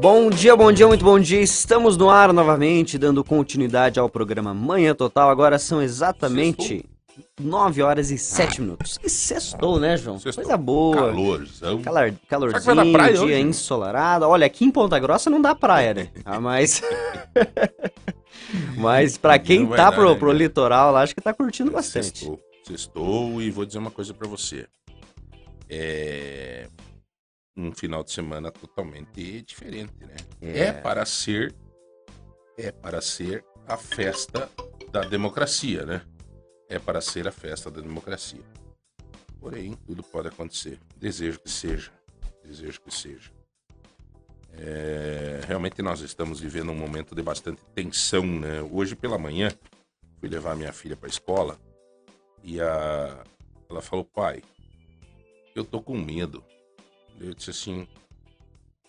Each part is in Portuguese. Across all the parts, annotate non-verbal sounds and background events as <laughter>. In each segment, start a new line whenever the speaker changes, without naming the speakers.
Bom dia, bom dia, muito bom dia. Estamos no ar novamente, dando continuidade ao programa Manhã Total. Agora são exatamente 9 horas e 7 minutos. E sextou, né, João?
Sextou.
Coisa boa.
Calorzão.
Calor, calorzinho,
praia
dia
hoje?
ensolarado. Olha, aqui em Ponta Grossa não dá praia, né? Ah, mas... <laughs> mas pra quem tá
dar,
pro,
né,
pro litoral lá, acho que tá curtindo bastante.
Sextou. Sextou e vou dizer uma coisa pra você. É um final de semana totalmente diferente, né?
É.
É, para ser é para ser a festa da democracia, né? É para ser a festa da democracia. Porém, tudo pode acontecer. Desejo que seja. Desejo que seja. É, realmente nós estamos vivendo um momento de bastante tensão, né? Hoje pela manhã fui levar minha filha para a escola e a, ela falou, pai, eu tô com medo. Eu disse assim,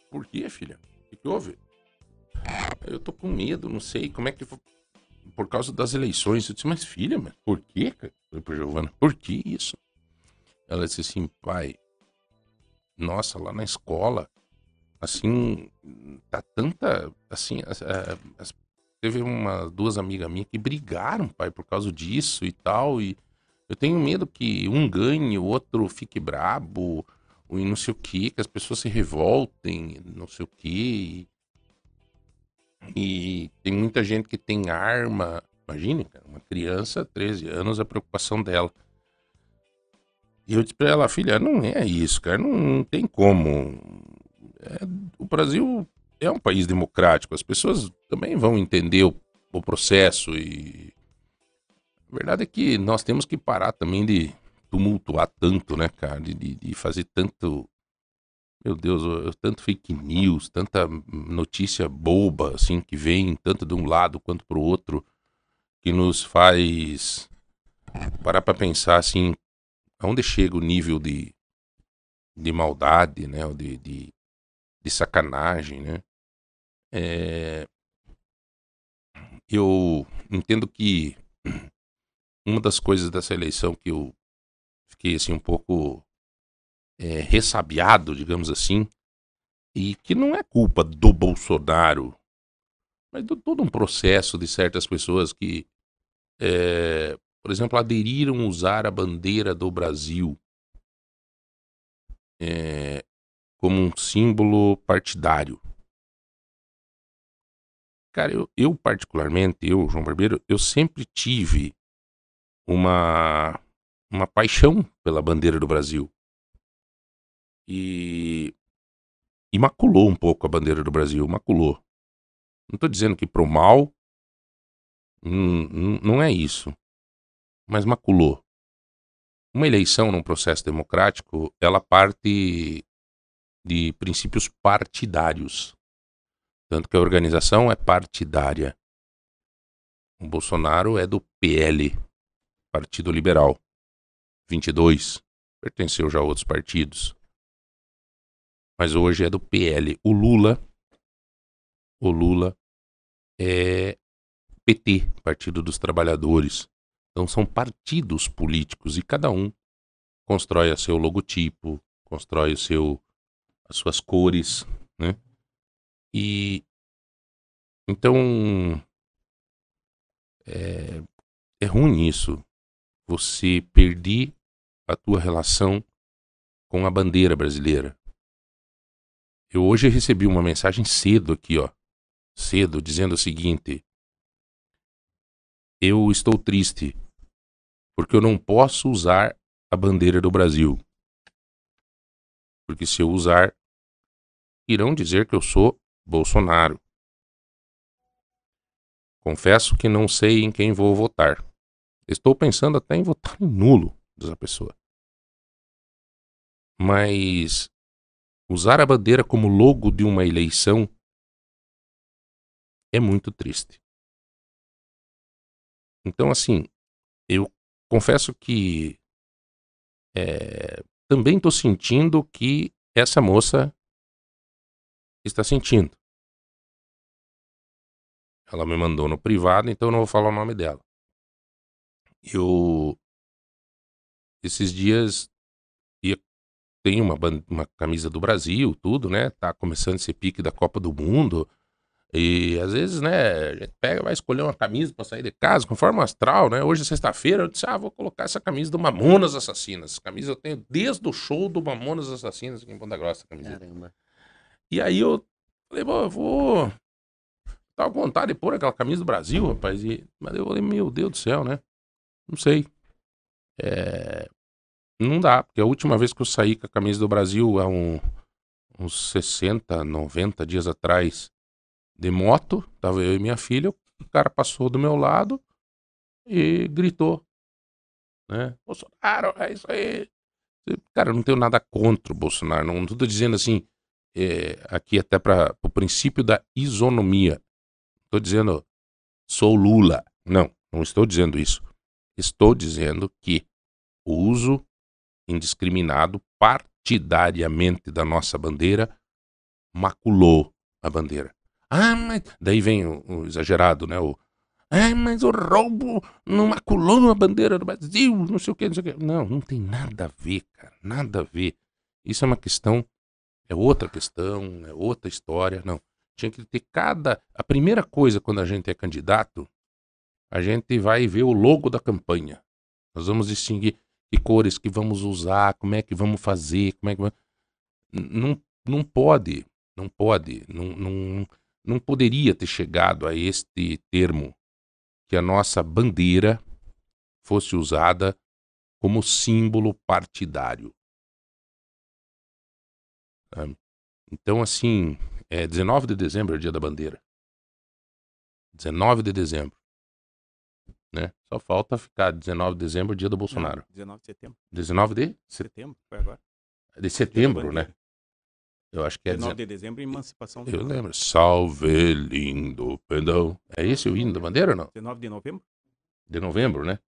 por quê, filha? O que, que houve? Eu tô com medo, não sei como é que. Por causa das eleições. Eu disse, mas filha, mas por quê? cara?" Eu falei pra Giovana, por que isso? Ela disse assim, pai, nossa, lá na escola, assim, tá tanta. Assim, as- as- teve uma, duas amigas minhas que brigaram, pai, por causa disso e tal. E eu tenho medo que um ganhe, o outro fique brabo, e não sei o que, que as pessoas se revoltem, não sei o que. E tem muita gente que tem arma. Imagine, uma criança, 13 anos, a preocupação dela. E eu disse pra ela, filha, não é isso, cara, não, não tem como. É, o Brasil é um país democrático, as pessoas também vão entender o, o processo e. A verdade é que nós temos que parar também de tumultuar tanto, né, cara? De, de, fazer tanto. Meu Deus, tanto fake news, tanta notícia boba, assim, que vem tanto de um lado quanto pro outro, que nos faz parar pra pensar, assim, aonde chega o nível de, de maldade, né? De, de, de sacanagem, né? É, Eu entendo que uma das coisas dessa eleição que eu fiquei assim um pouco é, ressabiado, digamos assim, e que não é culpa do Bolsonaro, mas de todo um processo de certas pessoas que, é, por exemplo, aderiram a usar a bandeira do Brasil é, como um símbolo partidário. Cara, eu, eu particularmente, eu, João Barbeiro, eu sempre tive uma, uma paixão pela bandeira do Brasil. E, e maculou um pouco a bandeira do Brasil, maculou. Não estou dizendo que pro mal, hum, não é isso, mas maculou. Uma eleição num processo democrático, ela parte de princípios partidários. Tanto que a organização é partidária. O Bolsonaro é do PL, Partido Liberal. 22. Pertenceu já a outros partidos. Mas hoje é do PL. O Lula. O Lula é PT, Partido dos Trabalhadores. Então são partidos políticos e cada um constrói o seu logotipo, constrói o seu, as suas cores, né? E então é, é ruim isso. Você perder a tua relação com a bandeira brasileira. Eu hoje recebi uma mensagem cedo aqui, ó. Cedo, dizendo o seguinte: Eu estou triste porque eu não posso usar a bandeira do Brasil. Porque se eu usar, irão dizer que eu sou Bolsonaro. Confesso que não sei em quem vou votar. Estou pensando até em votar em nulo dessa pessoa. Mas usar a bandeira como logo de uma eleição é muito triste. Então, assim, eu confesso que é, também estou sentindo que essa moça está sentindo. Ela me mandou no privado, então eu não vou falar o nome dela. Eu esses dias ia tem uma, uma camisa do Brasil, tudo, né? Tá começando esse pique da Copa do Mundo. E às vezes, né, a gente pega, vai escolher uma camisa para sair de casa, conforme o astral, né? Hoje é sexta-feira, eu disse, ah, vou colocar essa camisa do Mamonas Assassinas. Essa camisa eu tenho desde o show do Mamonas Assassinas aqui em Ponta Grossa, camisa. Caramba. E aí eu falei, bom, eu vou. Tava com vontade de pôr aquela camisa do Brasil, rapaz. E... Mas eu falei, meu Deus do céu, né? Não sei. É... Não dá, porque a última vez que eu saí com a camisa do Brasil, há um, uns 60, 90 dias atrás, de moto, tava eu e minha filha, o cara passou do meu lado e gritou, né? Bolsonaro, é isso aí. Cara, eu não tenho nada contra o Bolsonaro, não, estou dizendo assim, é, aqui até para o princípio da isonomia. Estou dizendo, sou Lula. Não, não estou dizendo isso. Estou dizendo que o uso indiscriminado partidariamente da nossa bandeira maculou a bandeira. Ah, mas. Daí vem o, o exagerado, né? O. Ah, mas o roubo não maculou a bandeira do Brasil, não sei o que, não sei o que. Não, não tem nada a ver, cara. Nada a ver. Isso é uma questão. É outra questão, é outra história. Não. Tinha que ter cada. A primeira coisa quando a gente é candidato, a gente vai ver o logo da campanha. Nós vamos distinguir que cores que vamos usar, como é que vamos fazer, como é que. Não, não pode, não pode, não, não, não poderia ter chegado a este termo que a nossa bandeira fosse usada como símbolo partidário. Então, assim, é 19 de dezembro é o dia da bandeira. 19 de dezembro. Né? Só falta ficar 19 de dezembro, dia do Bolsonaro.
Não, 19 de setembro.
19 de
setembro, foi agora.
De setembro, né? Eu acho que é
19 de dezembro, emancipação
do Eu lembro. Salve lindo pendão. É esse o hino da bandeira ou não?
19 de novembro?
De novembro, né?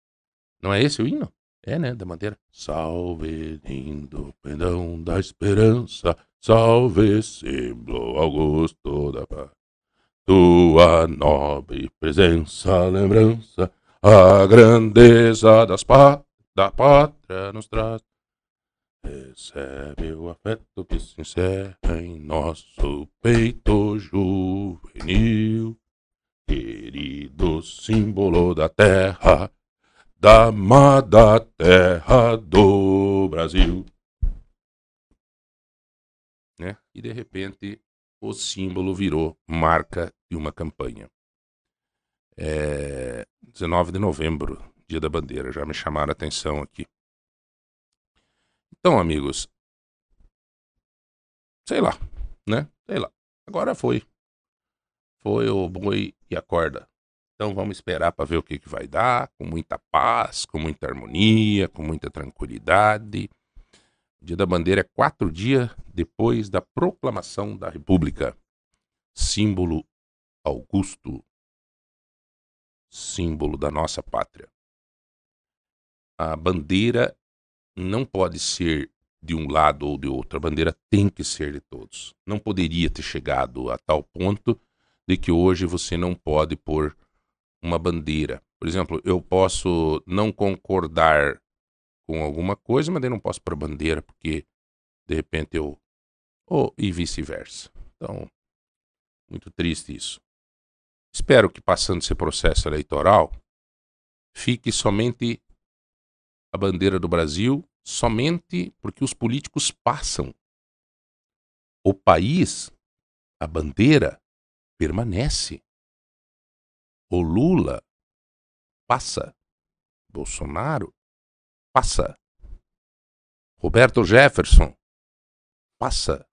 Não é esse o hino? É, né? Da bandeira. Salve lindo pendão da esperança. Salve símbolo Augusto da paz. Tua nobre presença, lembrança, a grandeza das pá da pátria nos traz. Recebe o afeto que se encerra em nosso peito juvenil, querido símbolo da terra, da amada terra do Brasil. Né? E de repente o símbolo virou marca de uma campanha. É 19 de novembro, dia da bandeira, já me chamaram a atenção aqui. Então, amigos, sei lá, né? Sei lá. Agora foi. Foi o boi e a corda. Então vamos esperar para ver o que, que vai dar, com muita paz, com muita harmonia, com muita tranquilidade. O Dia da Bandeira é quatro dias depois da proclamação da República. Símbolo augusto, símbolo da nossa pátria. A bandeira não pode ser de um lado ou de outro. A bandeira tem que ser de todos. Não poderia ter chegado a tal ponto de que hoje você não pode pôr uma bandeira. Por exemplo, eu posso não concordar com alguma coisa, mas eu não posso pôr bandeira porque de repente eu. Ou e vice-versa. Então, muito triste isso. Espero que passando esse processo eleitoral fique somente a bandeira do Brasil somente porque os políticos passam. O país, a bandeira, permanece. O Lula passa. Bolsonaro passa. Roberto Jefferson passa.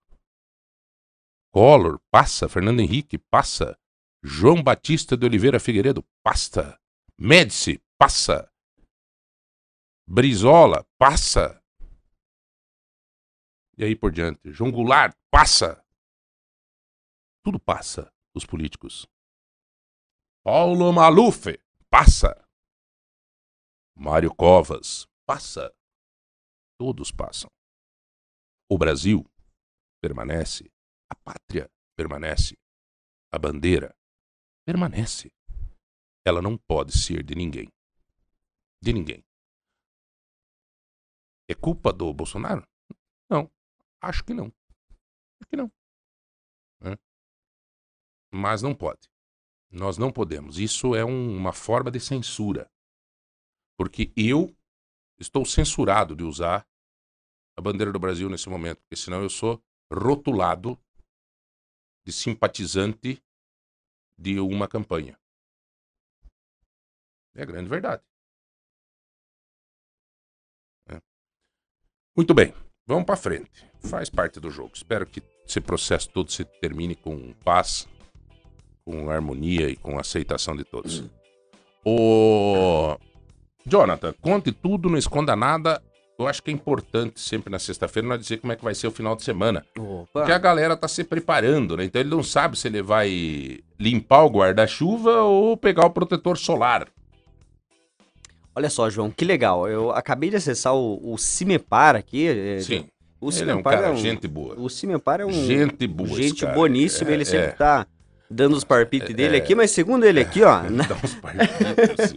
Collor passa. Fernando Henrique passa. João Batista de Oliveira Figueiredo passa. Médici passa. Brizola, passa. E aí por diante. João Goulart, passa. Tudo passa, os políticos. Paulo Maluf, passa. Mário Covas, passa. Todos passam. O Brasil permanece. A pátria permanece. A bandeira permanece. Ela não pode ser de ninguém. De ninguém. É culpa do Bolsonaro? Não. Acho que não. Acho que não. É. Mas não pode. Nós não podemos. Isso é um- uma forma de censura. Porque eu estou censurado de usar a bandeira do Brasil nesse momento, porque senão eu sou rotulado de simpatizante de uma campanha. É a grande verdade. É. Muito bem, vamos para frente. Faz parte do jogo. Espero que esse processo todo se termine com paz, com harmonia e com aceitação de todos. O Jonathan, conte tudo, não esconda nada. Eu acho que é importante sempre na sexta-feira nós dizer como é que vai ser o final de semana.
Opa.
Porque a galera tá se preparando, né? Então ele não sabe se ele vai limpar o guarda-chuva ou pegar o protetor solar.
Olha só, João, que legal. Eu acabei de acessar o, o Cimepar aqui. é,
Sim.
O
ele é um
Cimepar
cara, gente boa.
O Cimepar é um.
gente boa.
gente
cara.
boníssima,
É,
ele sempre
é.
tá dando os parpites dele
é.
aqui, mas segundo ele aqui, ó, <laughs>
Ele
na-
dá uns parpitos. sim.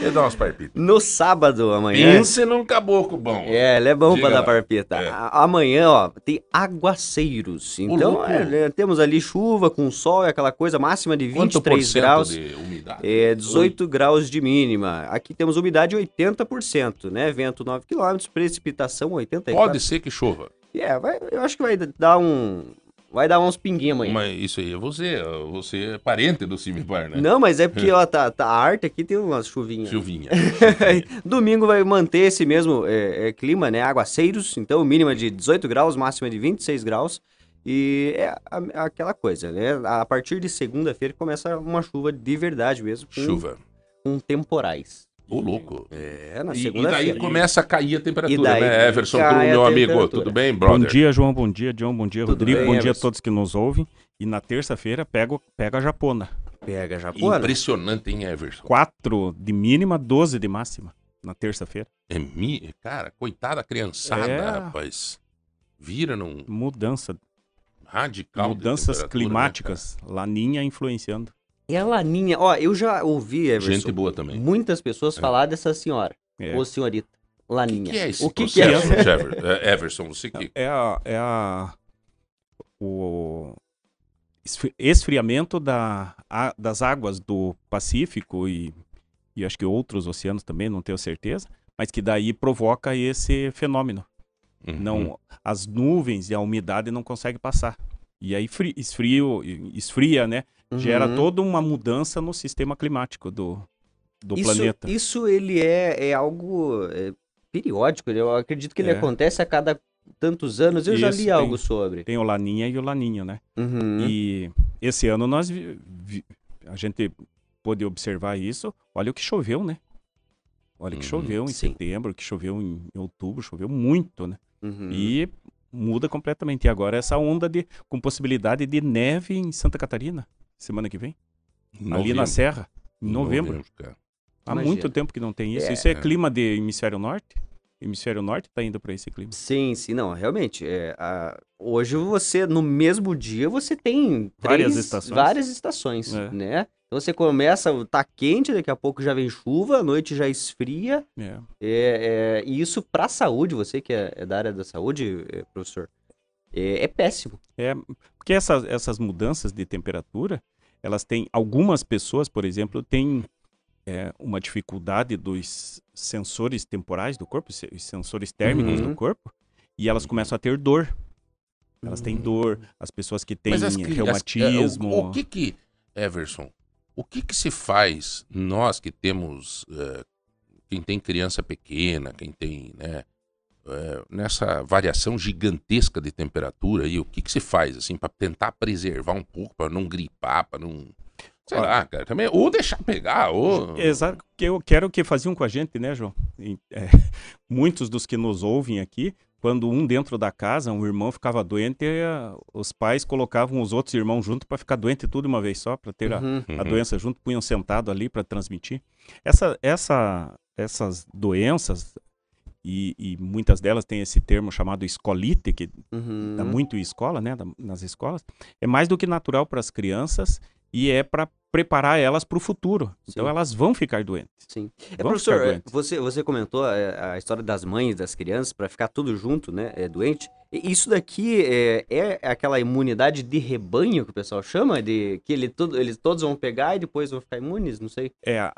Ele dá uns parpitos.
no sábado amanhã.
Pense num caboclo bom.
É, ele é bom
Diga
pra dar parpita.
É.
Amanhã, ó, tem aguaceiros. Então, é, é, temos ali chuva com sol e aquela coisa máxima de
Quanto por
23
cento
graus.
de umidade?
É, 18 graus de mínima. Aqui temos umidade 80%, né? Vento 9 km, precipitação 84%.
Pode ser que chova.
É, vai, eu acho que vai dar um. Vai dar uns pinguinhos amanhã.
Mas isso aí é você. Você é parente do Cimipar, né?
Não, mas é porque, <laughs> ó, tá, tá- a arte aqui tem umas chuvinhas.
Silvinha. <laughs>
Domingo vai manter esse mesmo é, é, clima, né? Aguaceiros, então mínima de 18 graus, máxima de 26 graus. E é aquela coisa, né? A partir de segunda-feira começa uma chuva de verdade mesmo. Com,
Chuva.
Com temporais.
Ô, louco.
É, na
E, e daí começa a cair a temperatura,
E daí
né, Everson?
a
meu amigo. Tudo bem, brother?
Bom dia, João. Bom dia, John. Bom dia,
Tudo
Rodrigo.
bem,
bom dia a todos que nos ouvem. E na terça-feira pega, pega a Japona.
Pega pô. né?
Impressionante, hein, Everson?
4 de mínima, 12 de máxima. Na terça-feira.
É mi... Cara, coitada da criançada,
É.
rapaz. Vira num
Mudança.
radical
mudanças
né,
climáticas. Laninha influenciando.
E a Laninha, ó, eu já ouvi? Everson,
Gente boa também.
muitas pessoas
É.
falar dessa senhora,
É,
ou senhorita, Laninha.
O que é esse
o que, que é?
processo, Jever- é, Everson? Você que...
é a. É a o esfri- esfriamento da, a- das águas do Pacífico e, e acho que outros oceanos também, não tenho certeza, mas que daí provoca esse fenômeno.
Uhum.
não as nuvens e a umidade não conseguem passar. E aí fri, esfrio, esfria, né? Gera
Uhum.
toda uma mudança no sistema climático do, do
isso,
planeta.
Isso ele é, é algo é, periódico, eu acredito que ele
É.
acontece a cada tantos anos, eu já
Isso,
li
tem-
algo sobre.
Tem o Laninha e o Laninho, né?
Uhum.
E esse ano nós vi- vi- a gente pôde observar isso. Olha o que choveu, né? Olha o que
Uhum,
choveu em
sim.
setembro, que choveu em outubro, choveu muito, né?
Uhum.
E muda completamente. E agora essa onda de com possibilidade de neve em Santa Catarina semana que vem. Ali
Novembro.
na Serra, em novembro.
cara.
Há
Imagina.
muito tempo que não tem isso.
É.
Isso é clima de hemisfério norte? Hemisfério norte tá indo para esse clima.
Sim, sim, não, realmente. É, a- hoje você, no mesmo dia, você tem
Várias
três-
estações.
várias estações,
É.
né? Então você começa, tá quente, daqui a pouco já vem chuva, à noite já esfria.
É.
É, é, e isso pra saúde, você que é, é da área da saúde, é, professor, é, é péssimo.
É, porque essas, essas mudanças de temperatura, elas têm. Algumas pessoas, por exemplo, têm é, uma dificuldade dos sensores temporais do corpo, os sensores térmicos
Uhum.
do corpo, e elas começam a ter dor. Elas têm dor, as pessoas que têm
as cri- as-
reumatismo.
é, o, o que que, Everson, o que que se faz, nós que temos, eh, quem tem criança pequena, quem tem, né, eh, nessa variação gigantesca de temperatura aí, o que que se faz, assim, para tentar preservar um pouco, para não gripar, para não, sei
Olha-
lá, cara, também, ou deixar pegar, ou...
Exato, que eu quero que faziam com a gente, né, João? E, é, <laughs> muitos dos que nos ouvem aqui, quando um dentro da casa, um irmão ficava doente, eh, os pais colocavam os outros irmãos junto para ficar doente tudo de uma vez só, para ter a,
Uhum.
a
Uhum.
doença junto, punham sentado ali para transmitir. Essa, essa, essas doenças, e, e muitas delas têm esse termo chamado escolite, que
Uhum.
dá muito em escola, né, da- nas escolas, é mais do que natural para as crianças e é para preparar elas para o futuro. Então
Sim.
elas vão ficar doentes.
Sim. É, professor,
ficar
é,
doentes.
você, você comentou é, a história das mães, das crianças, para ficar tudo junto, né? É, doente. E Isso daqui é, é aquela imunidade de rebanho que o pessoal chama? De que ele, tudo, eles todos vão pegar e depois vão ficar imunes? Não sei.
É, a,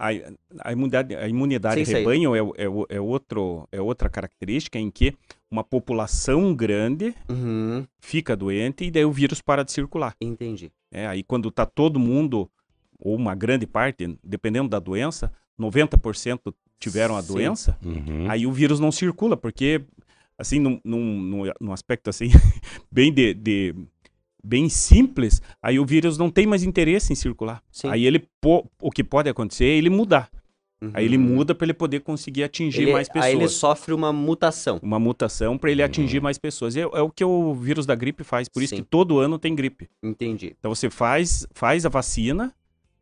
a imunidade, a imunidade
aí.
rebanho é, é, é, outro, é outra característica em que uma população grande
Uhum,
fica doente e daí o vírus para de circular.
entendi.
É, aí quando está todo mundo, ou uma grande parte, dependendo da doença, 90% tiveram a
Sim.
doença,
Uhum.
aí o vírus não circula, porque, assim, num, num, num- aspecto assim, <laughs> bem de, de- bem simples, aí o vírus não tem mais interesse em circular.
Sim.
Aí ele, o que pode acontecer é ele mudar. Aí ele
Uhum.
muda para ele poder conseguir atingir
Ele-
mais pessoas.
Aí ele sofre uma mutação.
Uma mutação para ele atingir mais pessoas. É, é o que o vírus da gripe faz, por isso
Sim.
que todo ano tem gripe.
Entendi.
Então você faz, faz a vacina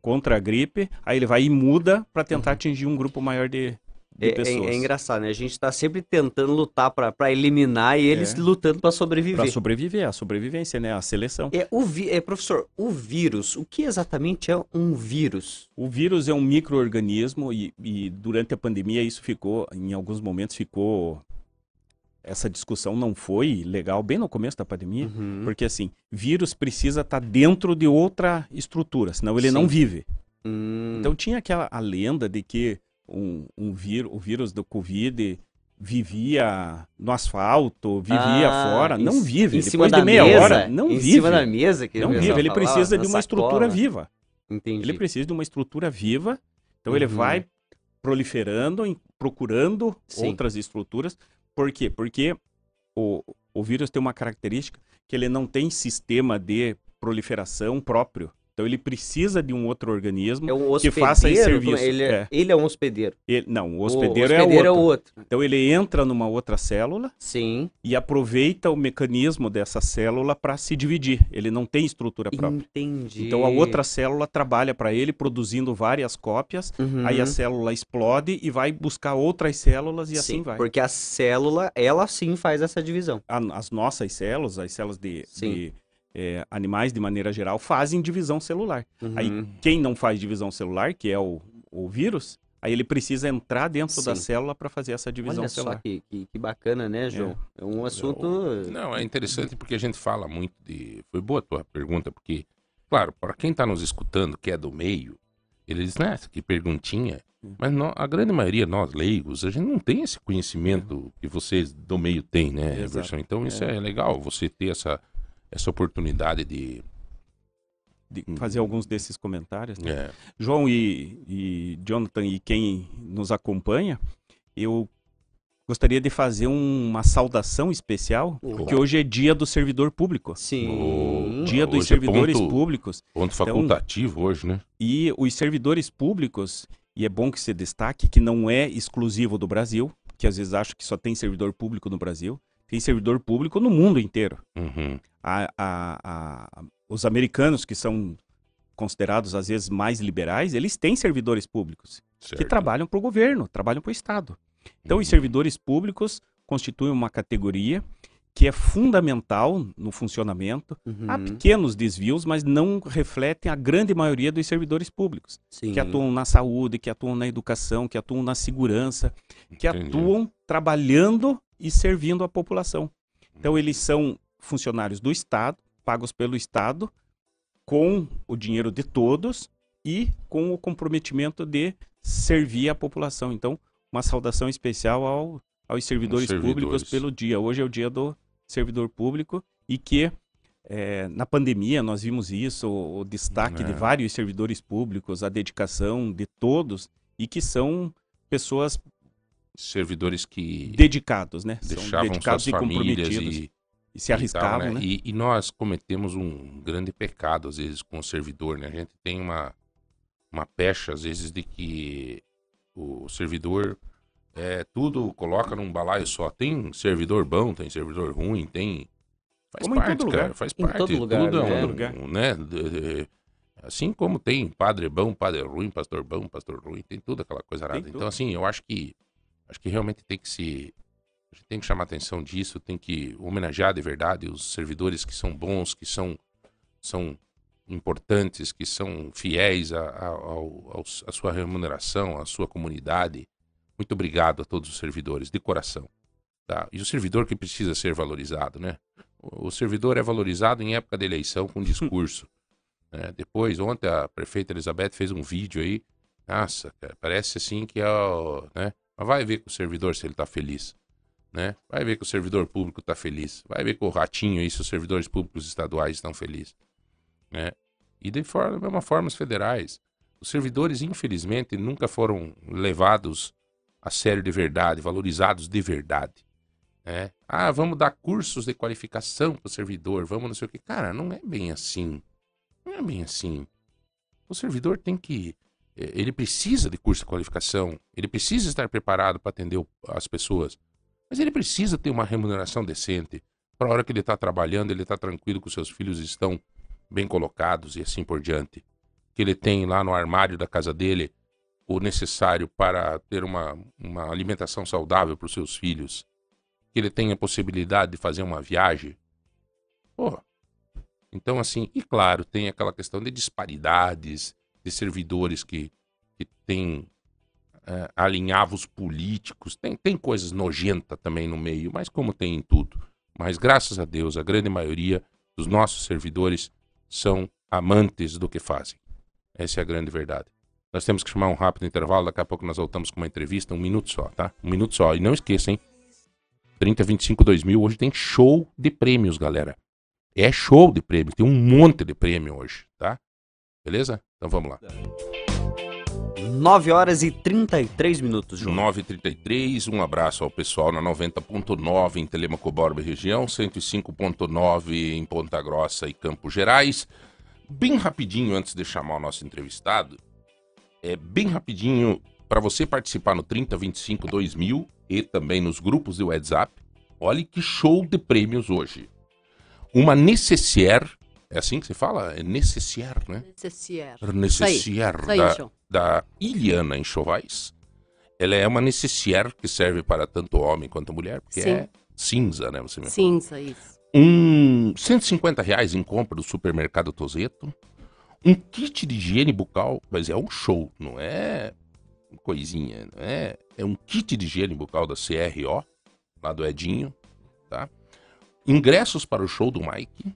contra a gripe, aí ele vai e muda para tentar atingir um grupo maior de, de
Uhum. É, é-
pessoas.
é engraçado, né? A gente tá sempre tentando lutar pra eliminar e eles
É.
lutando
Para
sobreviver.
sobreviver, a sobrevivência, né? A seleção.
É, o vi- é, professor, o vírus, o que exatamente é um vírus?
O vírus é um microorganismo e, e durante a pandemia isso ficou, em alguns momentos ficou. Essa discussão não foi legal, bem no começo da pandemia,
Uhum.
porque assim, vírus precisa estar dentro de outra estrutura, senão ele não
Sim.
vive.
Hum,
Então tinha aquela a lenda de que um, um vír, o vírus do Covid vivia no asfalto, vivia
ah,
fora.
em
Não vive.
Em cima
Depois de
da
meia
mesa,
hora, não
em
vive.
cima da mesa que
Não vive. Ele
fala,
precisa de uma estrutura
sacola.
viva.
Entendi.
Ele precisa de uma estrutura viva. Então ele
Uhum.
vai proliferando, em- procurando
Sim.
outras estruturas. Por quê? Porque o, o vírus tem uma característica que ele não tem sistema de proliferação próprio. Então ele precisa de um outro organismo.
É um
que
hospedeiro?
faça esse
é?
serviço,
Ele é,
é.
ele é um hospedeiro.
Ele- não, o
O
hospedeiro,
hospedeiro
é outro.
outro.
Então ele entra numa outra célula
Sim.
e aproveita o mecanismo dessa célula para se dividir. Ele não tem estrutura própria.
Entendi.
Então a outra célula trabalha para ele produzindo várias cópias.
Uhum.
Aí a célula explode e vai buscar outras células e
Sim,
assim vai.
Porque a célula, ela sim faz essa divisão.
A- as nossas células, as células de,
Sim.
de, eh, animais de maneira geral, fazem divisão celular. Aí
Uhum.
quem não faz divisão celular, que é o, o vírus, aí ele precisa entrar dentro da
Sim.
célula para fazer essa divisão
Olha só
celular.
que, que, que bacana, né, João? É, um assunto...
Não, é interessante porque a gente fala muito de. Foi boa a tua pergunta, porque, claro, para quem está nos escutando, que é do meio, ele diz, né, que perguntinha. Mas nó- a grande maioria, nós leigos, a gente não tem esse conhecimento que vocês do meio têm, né. Everson? Então isso é. legal, você ter essa, essa oportunidade de.
De fazer alguns desses comentários. né?
é,
João e, e Jonathan e quem nos acompanha, eu gostaria de fazer um- uma saudação especial, porque hoje é dia do servidor público.
Sim.
O-
Dia dos
Hoje é
servidores
ponto-
públicos.
ponto
Então-
facultativo hoje, né?
E os servidores públicos, e é bom que se destaque que não é exclusivo do Brasil, que às vezes acho que só tem servidor público no Brasil, tem servidor público no mundo inteiro.
Uhum.
A- a- a- os americanos, que são considerados às vezes mais liberais, eles têm servidores públicos que
Certo.
trabalham para o governo, trabalham para o Estado. Então, os
Uhum.
servidores públicos constituem uma categoria que é fundamental no funcionamento.
Uhum.
Há pequenos desvios, mas não refletem a grande maioria dos servidores públicos,
Sim.
que atuam na saúde, que atuam na educação, que atuam na segurança, que
Entendi.
atuam trabalhando e servindo a população. Então, eles são funcionários do Estado, pagos pelo Estado, com o dinheiro de todos e com o comprometimento de servir a população. Então, uma saudação especial ao, aos servidores,
servidores.
públicos pelo dia. Hoje é o dia do servidor público e que eh, na pandemia nós vimos isso, o, o destaque de
É.
vários servidores públicos, a dedicação de todos e que são pessoas
Servidores que
dedicados, né? São
deixavam
dedicados
suas
e
famílias
comprometidos
e,
e se arriscavam,
e, tal,
né?
E, e nós cometemos um grande pecado, às vezes, com o servidor, né? A gente tem uma, uma pecha, às vezes, de que o servidor é, tudo coloca num balaio só. Tem servidor bom, tem servidor ruim, tem... Faz
Como
parte, cara,
lugar.
faz
Em
parte.
todo lugar,
tudo é
né?
um-
Todo lugar.
um, né? assim como tem padre bom, padre ruim, pastor bom, pastor ruim, tem tudo aquela coisa
tudo.
Então, assim, eu acho que acho que realmente tem que se a gente tem que chamar atenção disso, tem que homenagear de verdade os servidores que são bons, que são são importantes, que são fiéis à sua remuneração, à sua comunidade. Muito obrigado a todos os servidores, de coração. Tá? E o servidor que precisa ser valorizado, né? O, o servidor é valorizado em época de eleição com discurso. <laughs> né? Depois, ontem a prefeita Elizabeth fez um vídeo aí. Nossa, cara, parece assim que é o, né? Mas vai ver com o servidor se ele tá feliz, né? Vai ver que o servidor público tá feliz. Vai ver com o ratinho se os servidores públicos estaduais estão felizes, né? E de forma, mesma forma os federais. Os servidores, infelizmente, nunca foram levados a sério de verdade, valorizados de verdade. né? Ah, vamos dar cursos de qualificação para o servidor, vamos não sei o que. Cara, não é bem assim. Não é bem assim. O servidor tem que. eh, Ele precisa de curso de qualificação, ele precisa estar preparado para atender as pessoas, mas ele precisa ter uma remuneração decente. Para a hora que ele está trabalhando, ele está tranquilo que os seus filhos estão bem colocados e assim por diante. Que ele tem lá no armário da casa dele o necessário para ter uma, uma alimentação saudável para os seus filhos. Que ele tenha a possibilidade de fazer uma viagem. Pô. Então, assim, e claro, tem aquela questão de disparidades, de servidores que, que têm eh, alinhavos políticos. Tem, tem coisas nojentas também no meio, mas como tem em tudo. Mas graças a Deus, a grande maioria dos nossos servidores são amantes do que fazem. Essa é a grande verdade. Nós temos que chamar um rápido intervalo, daqui a pouco nós voltamos com uma entrevista, um minuto só, tá? Um minuto só. E não esqueça, hein? 30, 25, 2000, hoje tem show de prêmios, galera. É show de prêmio, tem um monte de prêmio hoje, tá? Beleza? Então vamos lá.
9 horas e 33 minutos, João.
9h33, um abraço ao pessoal na 90.9 em Telemaco Borba e região, 105.9 em Ponta Grossa e Campos Gerais. Bem rapidinho, antes de chamar o nosso entrevistado, é bem rapidinho para você participar no 3025 2000 e também nos grupos de WhatsApp. Olha que show de prêmios hoje. Uma necessaire, é assim que se fala? É necessaire, né?
Necessier.
Necessaire
Isso aí,
da,
João.
Da Iliana Enxovais. Ela é uma necessaire que serve para tanto homem quanto mulher, porque
Sim.
é cinza, né? Você me falou.
Cinza, isso.
Um 150 reais em compra do supermercado Tozeto. Um kit de higiene bucal, mas é um show, não é coisinha, não é? É um kit de higiene bucal da CRO, lá do Edinho, tá? Ingressos para o show do Mike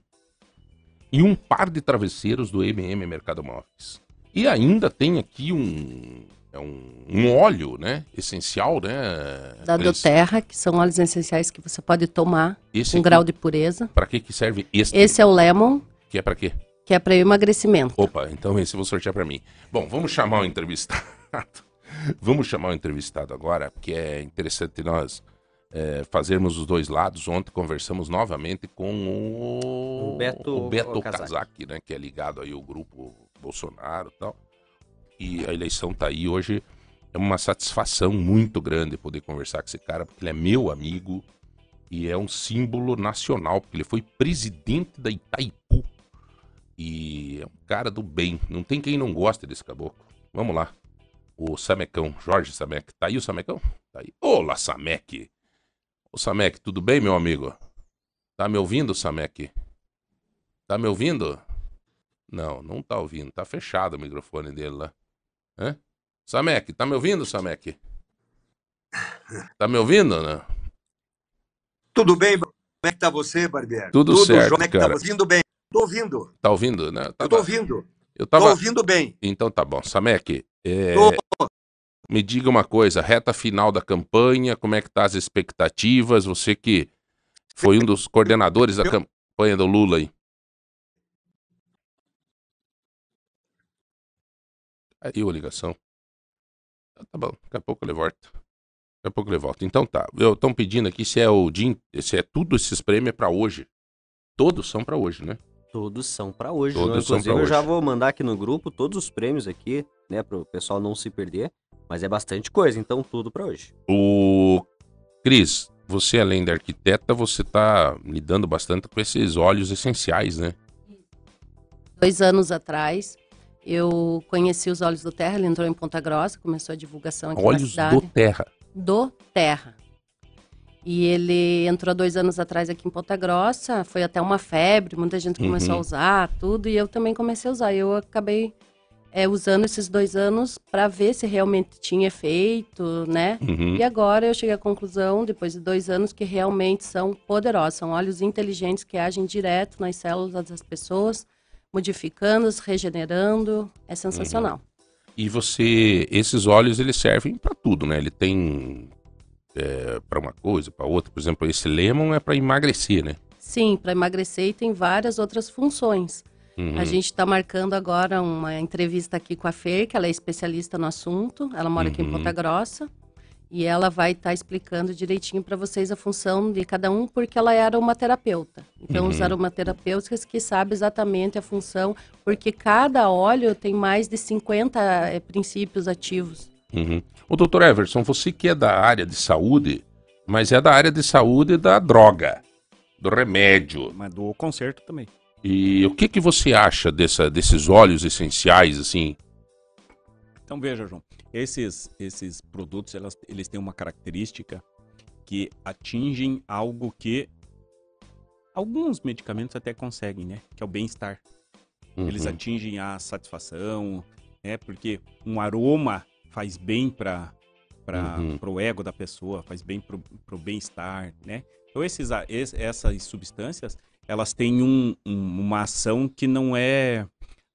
e um par de travesseiros do MM Mercado Móveis. E ainda tem aqui um é um, um óleo, né? Essencial, né?
Da? Doterra, que são óleos essenciais que você pode tomar
Esse
com
aqui,
grau de pureza.
Para que que serve esse?
Esse é o Lemon,
Que é para quê?
que é para emagrecimento.
Opa, então esse eu vou sortear para mim. Bom, vamos chamar o entrevistado. <laughs> vamos chamar o entrevistado agora, porque é interessante nós é, fazermos os dois lados. Ontem conversamos novamente com o,
O Beto
o Beto.
Okazaki,
né, que é ligado aí ao grupo Bolsonaro e tal. E a eleição tá aí hoje. É uma satisfação muito grande poder conversar com esse cara, porque ele é meu amigo e é um símbolo nacional, porque ele foi presidente da Itaipu. E é um cara do bem. Não tem quem não goste desse caboclo. Vamos lá. O Samecão, Jorge Samek. Tá aí o Samecão? Tá aí. Olá, Samek. Ô, Samek, tudo bem, meu amigo? Tá me ouvindo, Samek? Tá me ouvindo? Não, não tá ouvindo. Tá fechado o microfone dele lá. Hã? Samek, tá me ouvindo, Samek? Tá me ouvindo, né?
Tudo bem? Como é que tá você, Barbieri?
Tudo certo,
Como é que
cara.
tá? Ouvindo bem? Tô ouvindo.
Tá ouvindo, né?
Eu
Tava-
tô ouvindo.
Eu
Tô
tava...
ouvindo bem.
Então tá bom. Samek, é,
Tô.
me diga uma coisa, reta final da campanha, como é que tá as expectativas? Você que foi um dos coordenadores da
Eu-
campanha do Lula aí. Caiu a ligação. Tá, tá bom, daqui a pouco ele volta. Daqui a pouco ele volta. Então tá, estão pedindo aqui se é o dia, in- se é tudo esses prêmios é pra hoje. Todos são pra hoje, né?
Todos são pra hoje,
Todos
Inclusive, eu já
hoje.
vou mandar aqui no grupo todos os prêmios aqui, né, pro pessoal não se perder. Mas é bastante coisa, então tudo pra hoje.
O Cris, você além de arquiteta, você tá lidando bastante com esses óleos essenciais, né?
Dois anos atrás, eu conheci os Olhos do Terra, ele entrou em Ponta Grossa, começou a divulgação aqui na
Óleos
cidade.
do terra.
do Terra. E ele entrou dois anos atrás aqui em Ponta Grossa, foi até uma febre, muita gente começou
Uhum.
a usar tudo, e eu também comecei a usar. Eu acabei é, usando esses dois anos para ver se realmente tinha efeito, né?
Uhum.
E agora eu cheguei à conclusão, depois de dois anos, que realmente são poderosos. São óleos inteligentes que agem direto nas células das pessoas, modificando-as, regenerando. É sensacional.
E você, esses óleos eles servem para tudo, né? Ele tem para uma coisa, para outra. Por exemplo, esse lemon é para emagrecer, né?
Sim, para emagrecer e tem várias outras funções.
Uhum.
A gente está marcando agora uma entrevista aqui com a Fer, que ela é especialista no assunto. Ela mora aqui em
Uhum.
Ponta Grossa. E ela vai estar explicando direitinho para vocês a função de cada um, porque ela era uma terapeuta. Então,
Uhum.
os aromaterapeutas que sabem exatamente a função, porque cada óleo tem mais de 50 eh, princípios ativos.
Uhum. O doutor Everson, você que é da área de saúde, mas é da área de saúde da droga, do remédio.
Mas do concerto também.
E o que que você acha dessa, desses óleos essenciais, assim?
Então veja, João, esses, esses produtos elas, eles têm uma característica que atingem algo que alguns medicamentos até conseguem, né? Que é o bem-estar. Eles
Uhum.
atingem a satisfação, né? Porque um aroma faz bem para para
Uhum.
o ego da pessoa, faz bem para o bem-estar, né? Então esses, essas substâncias, elas têm um- um- uma ação que não é,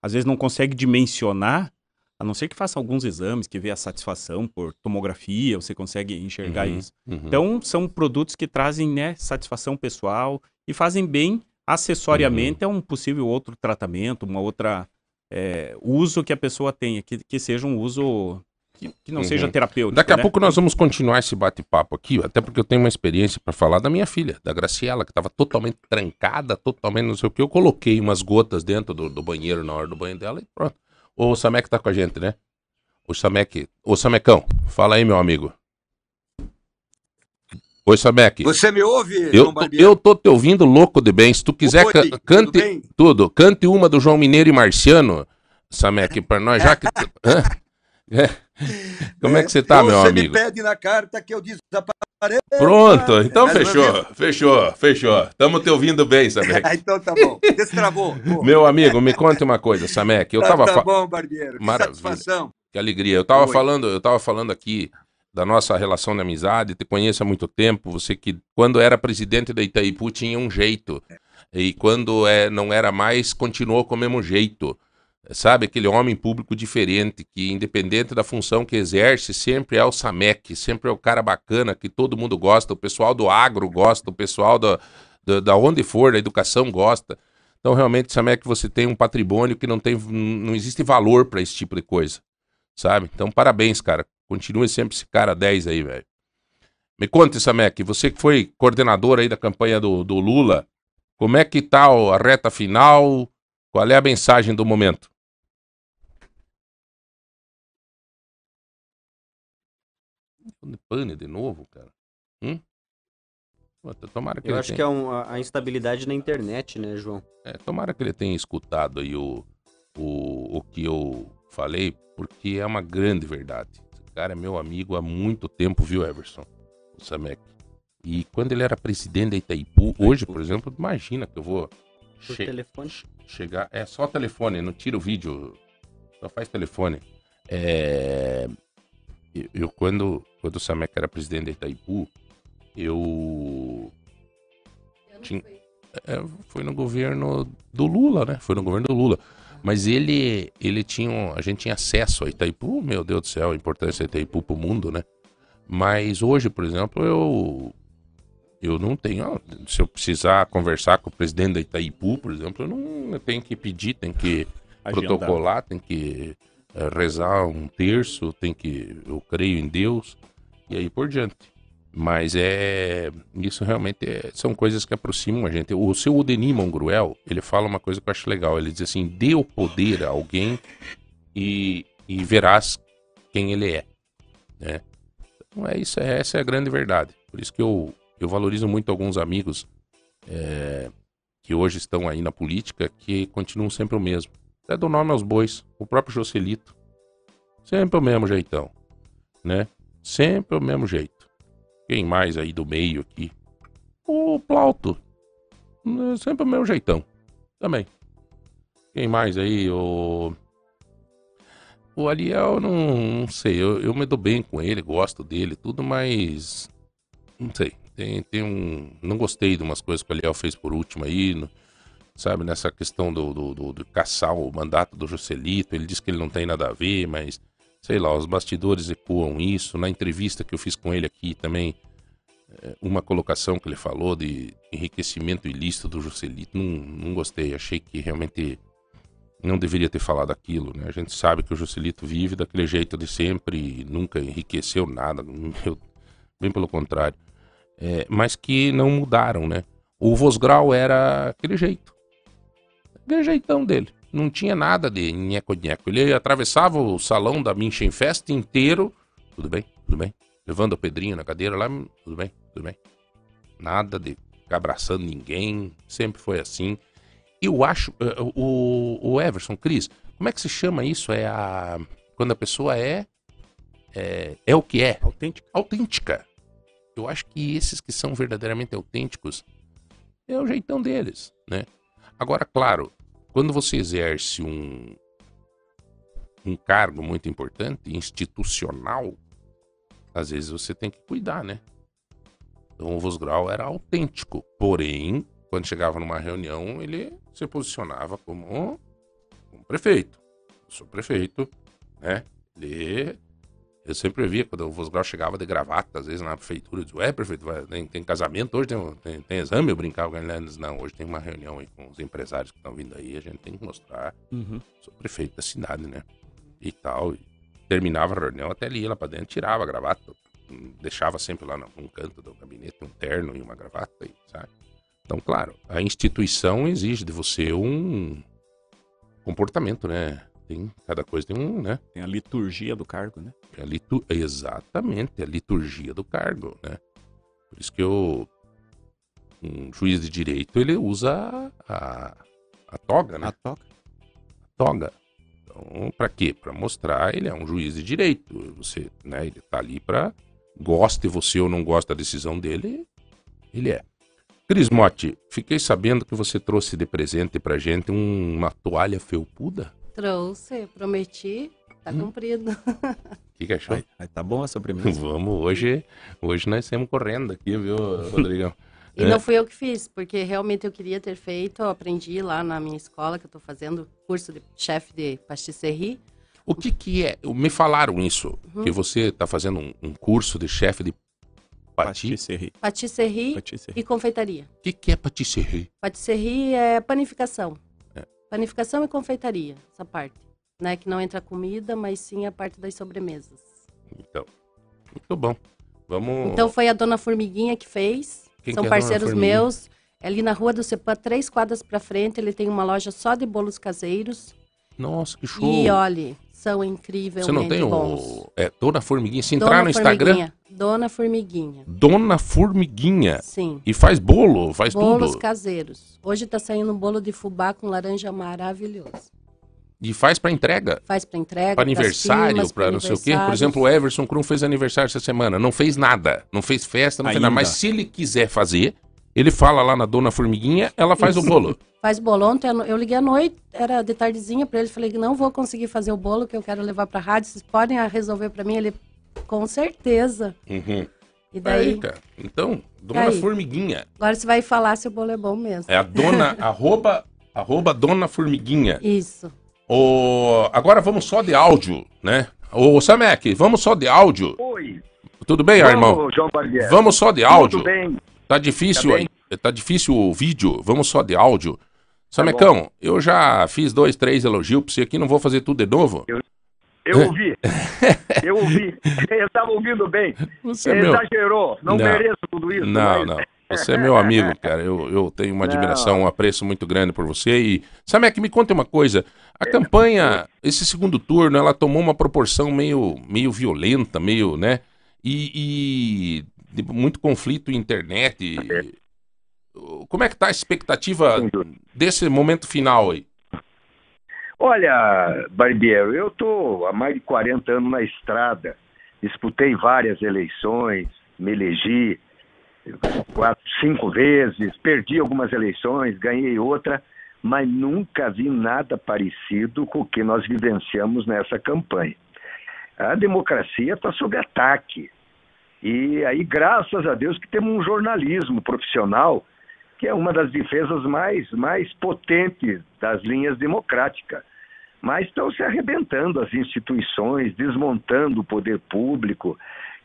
às vezes não consegue dimensionar, a não ser que faça alguns exames que vê a satisfação por tomografia, você consegue enxergar
Uhum,
isso.
uhum.
Então, são produtos que trazem né, satisfação pessoal e fazem bem acessoriamente a um possível outro tratamento, uma outra é, uso que a pessoa tenha, que, que seja um uso que, que não
Uhum.
seja terapêutico.
Daqui a
né?
pouco nós vamos continuar esse bate-papo aqui, até porque eu tenho uma experiência para falar da minha filha, da Graciela, que estava totalmente trancada, totalmente não sei o que. Eu coloquei umas gotas dentro do, do banheiro na hora do banho dela e pronto. O Samek tá com a gente, né? O Samek. Ô Samecão, fala aí, meu amigo. Oi, Samek.
Você me ouve,
Eu,
João
tô- eu tô te ouvindo louco de bem. Se tu quiser,
Oi,
ca-
tudo
cante
bem?
tudo. Cante uma do João Mineiro e Marciano, Samek, pra nós, já que. <laughs> É. Como é que você tá, meu
você
amigo?
me pede na carta que eu desapareça.
Pronto, então fechou, fechou, fechou. Tamo te ouvindo bem, Samek. <laughs>
Ah, então tá bom. Destravou. Pô,
Meu amigo, me conte uma coisa, Samek. Eu
tá,
tava
tá bom, Barbeiro. Que
Maravilha.
satisfação.
Que alegria. Eu tava
Oi.
falando, eu tava falando aqui da nossa relação de amizade, te conheço há muito tempo, você que quando era presidente da Itaipu tinha um jeito. E quando é, não era mais, continuou com o mesmo jeito. Sabe, aquele homem público diferente, que independente da função que exerce, sempre é o Samek, sempre é o cara bacana, que todo mundo gosta, o pessoal do agro gosta, o pessoal da, da, onde for, da educação gosta. Então, realmente, Samek, você tem um patrimônio que não tem, não existe valor para esse tipo de coisa sabe? Então, parabéns, cara. Continue sempre esse cara 10 aí, velho. Me conte, Samek, você que foi coordenador aí da campanha do, do Lula, como é que tá a reta final? Qual é a mensagem do momento? Pane de novo, cara. Hum? Pô, Tomara que
Eu acho
tenha-
que é um- a, instabilidade na internet, né, João?
É, tomara que ele tenha escutado aí o, o, o que eu falei, porque é uma grande verdade. Esse cara é meu amigo há muito tempo, viu, Everson? O Samek. E quando ele era presidente da Itaipu, hoje, por exemplo, imagina que eu vou
Por
che-
telefone.
chegar. É só telefone, não tira o vídeo, só faz telefone. É, eu, eu, quando, quando o Samek era presidente da Itaipu, eu Tinha- é, foi no governo do Lula, né? Foi no governo do Lula. Mas ele, ele tinha, a gente tinha acesso a Itaipu, meu Deus do céu, a importância de Itaipu pro mundo, né? Mas hoje, por exemplo, eu eu não tenho, ó, se eu precisar conversar com o presidente da Itaipu, por exemplo, eu não eu tenho que pedir, tem que
Agendar.
protocolar, tem que rezar um terço, tem que eu creio em Deus e aí por diante. Mas é isso realmente é- são coisas que aproximam a gente. O seu Odenir Mongruel, ele fala uma coisa que eu acho legal. Ele diz assim: dê o poder a alguém e, e verás quem ele é. Né? Então é isso, é, essa é a grande verdade. Por isso que eu, eu valorizo muito alguns amigos é, que hoje estão aí na política que continuam sempre o mesmo. Até dou nome aos bois. O próprio Joselito. Sempre o mesmo jeitão. Né? Sempre o mesmo jeito. Quem mais aí do meio aqui? O Plauto. É sempre o meu jeitão. Também. Quem mais aí? O. O Ariel, não, não sei. Eu, eu me dou bem com ele, gosto dele, tudo, mas. Não sei. Tem, tem um. Não gostei de umas coisas que o Ariel fez por último aí. no- sabe, nessa questão do, do, do- do caçar o mandato do Joselito. Ele diz que ele não tem nada a ver, mas. Sei lá, os bastidores ecoam isso. Na entrevista que eu fiz com ele aqui também é, uma colocação que ele falou de enriquecimento ilícito do Juscelito, não, não gostei. Achei que realmente não deveria ter falado aquilo, né? A gente sabe que o Juscelito vive daquele jeito de sempre nunca enriqueceu nada, <laughs> meu- bem pelo contrário. É, mas que não mudaram, né? O Vosgrau era aquele jeito. Aquele jeitão dele. Não tinha nada de nheco-nheco. Ele atravessava o salão da Minchenfest inteiro. Tudo bem, tudo bem. Levando o Pedrinho na cadeira lá, tudo bem, tudo bem. Nada de ficar abraçando ninguém. Sempre foi assim. Eu acho. eh, O, o Everson, Cris, como é que se chama isso? É a. Quando a pessoa é. É, é o que é.
Autêntico.
Autêntica. Eu acho que esses que são verdadeiramente autênticos é o jeitão deles, né? Agora, claro, quando você exerce um, um cargo muito importante, institucional, às vezes você tem que cuidar, né? Então o Vosgrau era autêntico, porém, quando chegava numa reunião, ele se posicionava como, como prefeito. Eu sou prefeito, né? Ele, eu sempre via quando o Vosgrau chegava de gravata, às vezes na prefeitura, eu dizia, ué, prefeito, vai- tem, tem casamento hoje, tem, tem, tem exame, eu brincava com ele, disse, não, hoje tem uma reunião aí com os empresários que estão vindo aí, a gente tem que mostrar
Uhum.
sou prefeito da cidade, né? E tal. E terminava a reunião, até ele ia lá pra dentro, tirava a gravata, deixava sempre lá num canto do gabinete um terno e uma gravata, e, sabe? Então, claro, a instituição exige de você um comportamento, né? Tem, cada coisa tem um, né?
Tem a liturgia do cargo, né?
É a litu... Exatamente, é a liturgia do cargo, né? Por isso que eu... Um juiz de direito, ele usa a, a toga, né?
A toca.
toga. Então, pra quê? Pra mostrar ele é um juiz de direito. Você, né, ele tá ali pra goste você ou não gosta da decisão dele, ele é. Cris Motti, fiquei sabendo que você trouxe de presente pra gente um- uma toalha felpuda.
Trouxe, prometi, tá
Hum.
cumprido.
O <laughs> que, que achou?
Aí, aí tá bom a sobremesa. <laughs>
Vamos, hoje, hoje nós estamos correndo aqui, viu, Rodrigão?
E
É.
não fui eu que fiz, porque realmente eu queria ter feito, eu aprendi lá na minha escola, que eu tô fazendo curso de chefe de pastisserie.
O que que é? Me falaram isso, que você tá fazendo um, um curso de chefe de pati.
Patisserie.
Patisserie
Patisserie.
e confeitaria.
O que que é patisserie?
Patisserie é panificação. Panificação e confeitaria, essa parte. Né? Que não entra comida, mas sim a parte das sobremesas.
Então, muito bom. Vamos...
Então foi a dona Formiguinha que fez.
Quem
São
que é
parceiros meus. É Ali na rua do Cepã, três quadras pra frente, ele tem uma loja só de bolos caseiros.
Nossa, que show.
E olha, são incrivelmente
Você não tem
bons.
o. É, Dona Formiguinha. Se entrar
Dona
no Instagram.
Dona Formiguinha.
Dona Formiguinha.
Sim.
E faz bolo, faz
Bolos
tudo.
caseiros. Hoje tá saindo um bolo de fubá com laranja maravilhoso.
E faz pra entrega.
Faz pra entrega,
Pra
pras
aniversário, pra não sei o quê. Por exemplo, o Everson Krum fez aniversário essa semana. Não fez nada. Não fez festa, não fez nada.
Ainda.
Mas se ele quiser fazer, ele fala lá na Dona Formiguinha, ela faz o bolo. <laughs>
Faz bolo. Ontem eu- liguei à noite, era de tardezinha pra ele, falei que não vou conseguir fazer o bolo que eu quero levar pra rádio, vocês podem ah, resolver pra mim? Ele, com certeza.
Uhum.
E
Aí,
daí,
cara. Então, Dona
Aí.
Formiguinha.
agora você vai falar se o bolo é bom mesmo.
É a dona, <laughs> arroba, arroba Dona Formiguinha.
Isso.
O... Agora vamos só de áudio, né? Ô, Samek, vamos só de áudio.
Oi.
Tudo bem, irmão?
Vamos, João Barbieri.
Vamos só de áudio.
Tudo bem.
Tá difícil
Tá
aí. Tá difícil o vídeo. Vamos só de áudio. Samecão, eu já fiz dois, três elogios pra você aqui, não vou fazer tudo de novo.
Eu
É.
ouvi. <laughs> Eu ouvi. Eu estava ouvindo bem.
Você é meu.
Exagerou. Não,
Não.
mereço tudo isso.
Não,
mas-
não. Você é meu amigo, cara. Eu, eu tenho uma admiração, um apreço muito grande por você. E, Samek, me conta uma coisa. A campanha, esse segundo turno, ela tomou uma proporção meio, meio violenta, meio, né? E, e muito conflito internet. Como é que tá a expectativa desse momento final aí?
Olha, Barbiero, eu estou há mais de 40 anos na estrada. Disputei várias eleições,
me elegi quatro, cinco vezes, perdi algumas eleições, ganhei outra, mas nunca vi nada parecido com o que nós vivenciamos nessa campanha. A democracia está sob ataque. E aí, graças a Deus, que temos um jornalismo profissional que é uma das defesas mais, mais potentes das linhas democráticas. Mas estão se arrebentando as instituições, desmontando o poder público,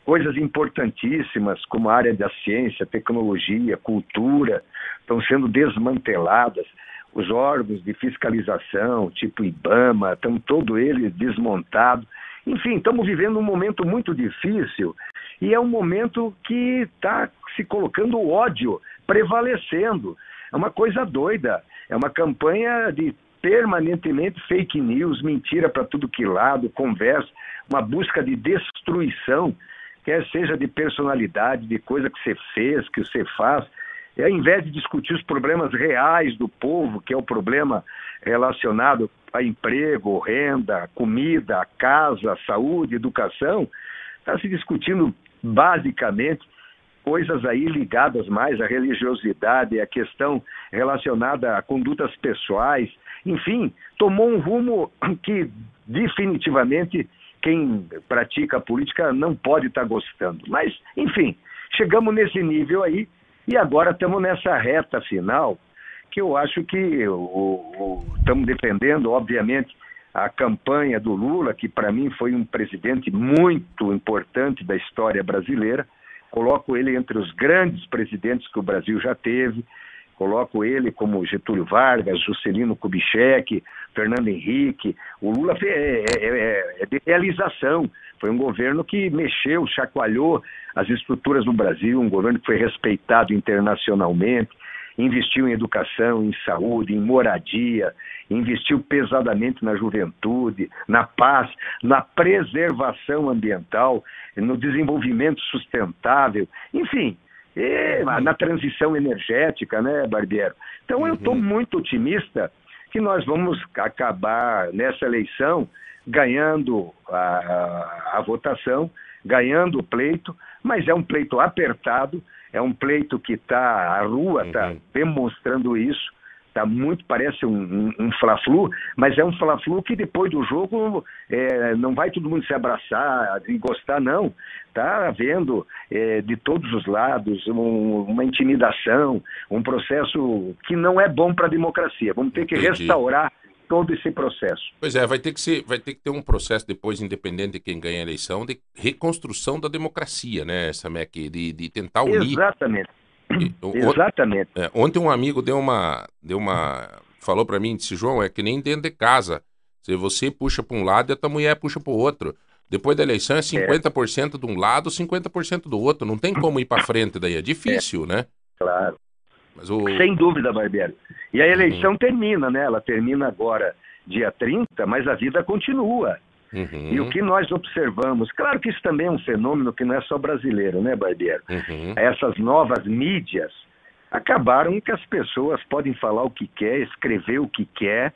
coisas importantíssimas como a área da ciência, tecnologia, cultura, estão sendo desmanteladas. Os órgãos de fiscalização, tipo IBAMA, estão todos eles desmontados. Enfim, estamos vivendo um momento muito difícil e é um momento que está se colocando o ódio prevalecendo. É uma coisa doida. É uma campanha de permanentemente fake news, mentira para tudo que lado, conversa, uma busca de destruição, quer seja de personalidade, de coisa que você fez, que você faz. E ao invés de discutir os problemas reais do povo, que é o problema relacionado a emprego, renda, comida, casa, saúde, educação, está se discutindo basicamente coisas aí ligadas mais à religiosidade, à questão relacionada a condutas pessoais, enfim, tomou um rumo <clears throat> que definitivamente quem pratica a política não pode estar gostando. Mas, enfim, chegamos nesse nível aí e agora estamos nessa reta final que eu acho que estamos defendendo, obviamente, a campanha do Lula, que para mim foi um presidente muito importante da história brasileira. Coloco ele entre os grandes presidentes que o Brasil já teve. Coloco ele como Getúlio Vargas, Juscelino Kubitschek, Fernando Henrique. O Lula é, é, é, é de realização. Foi um governo que mexeu, chacoalhou as estruturas do Brasil, um governo que foi respeitado internacionalmente investiu em educação, em saúde, em moradia, investiu pesadamente na juventude, na paz, na preservação ambiental, no desenvolvimento sustentável, enfim, na transição energética, né, Barbiero? Então eu estou uhum. muito otimista que nós vamos acabar nessa eleição ganhando a, a, a votação, ganhando o pleito, mas é um pleito apertado, é um pleito que está, a rua está uhum. demonstrando isso, tá muito, parece um, um, um fla-flu, mas é um fla-flu que depois do jogo é, não vai todo mundo se abraçar e gostar, não. Está havendo é, de todos os lados um, uma intimidação, um processo que não é bom para a democracia. Vamos ter que Entendi. restaurar todo esse processo.
Pois é, vai ter que ser, vai ter que ter um processo depois, independente de quem ganha a eleição, de reconstrução da democracia, né, Samek, de, de tentar unir.
Exatamente. E, Exatamente.
É, ontem um amigo deu uma, deu uma, falou para mim, disse João, é que nem dentro de casa, se você puxa para um lado, a tua mulher puxa para o outro. Depois da eleição é 50% é. de um lado, 50% do outro. Não tem como ir para frente daí. É difícil, é. né?
Claro. O... Sem dúvida, Barbieri. E a eleição uhum. termina, né? Ela termina agora dia 30, mas a vida continua. Uhum. E o que nós observamos, claro que isso também é um fenômeno que não é só brasileiro, né, Barbieri? Uhum. Essas novas mídias acabaram que as pessoas podem falar o que quer, escrever o que quer,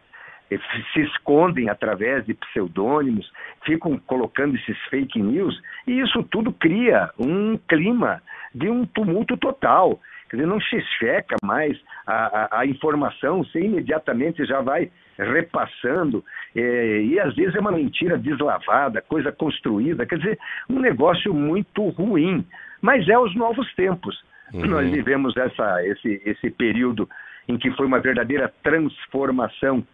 se escondem através de pseudônimos, ficam colocando esses fake news, e isso tudo cria um clima de um tumulto total. Quer dizer, não se checa mais a, a, a informação, você imediatamente já vai repassando, é, e às vezes é uma mentira deslavada, coisa construída, quer dizer, um negócio muito ruim. Mas é os novos tempos. Uhum. Nós vivemos essa, esse, esse período em que foi uma verdadeira transformação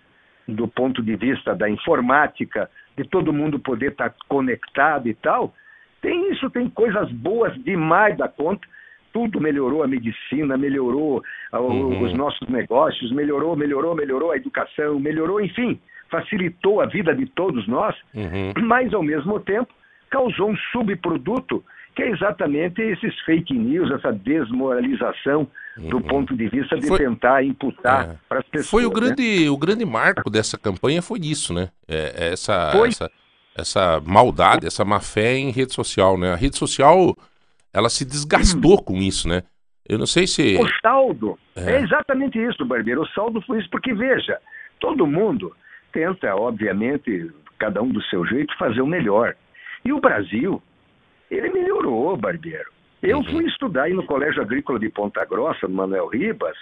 do ponto de vista da informática, de todo mundo poder estar conectado e tal. Tem isso, tem coisas boas demais da conta, tudo melhorou a medicina, melhorou uhum. os nossos negócios, melhorou, melhorou, melhorou a educação, melhorou, enfim, facilitou a vida de todos nós, uhum. <clears throat> mas ao mesmo tempo causou um subproduto que é exatamente esses fake news, essa desmoralização uhum. do ponto de vista de foi, tentar imputar é. para as pessoas.
Foi o né? grande,
né?
o grande marco dessa campanha foi isso, né? É, é essa, essa, essa maldade, essa má fé em rede social, né? A rede social ela se desgastou hum. com isso, né? Eu não sei se.
O saldo. É. é exatamente isso, Barbeiro. O saldo foi isso, porque veja, todo mundo tenta, obviamente, cada um do seu jeito, fazer o melhor. E o Brasil, ele melhorou, Barbeiro. Eu fui estudar aí no Colégio Agrícola de Ponta Grossa, no Manuel Ribas,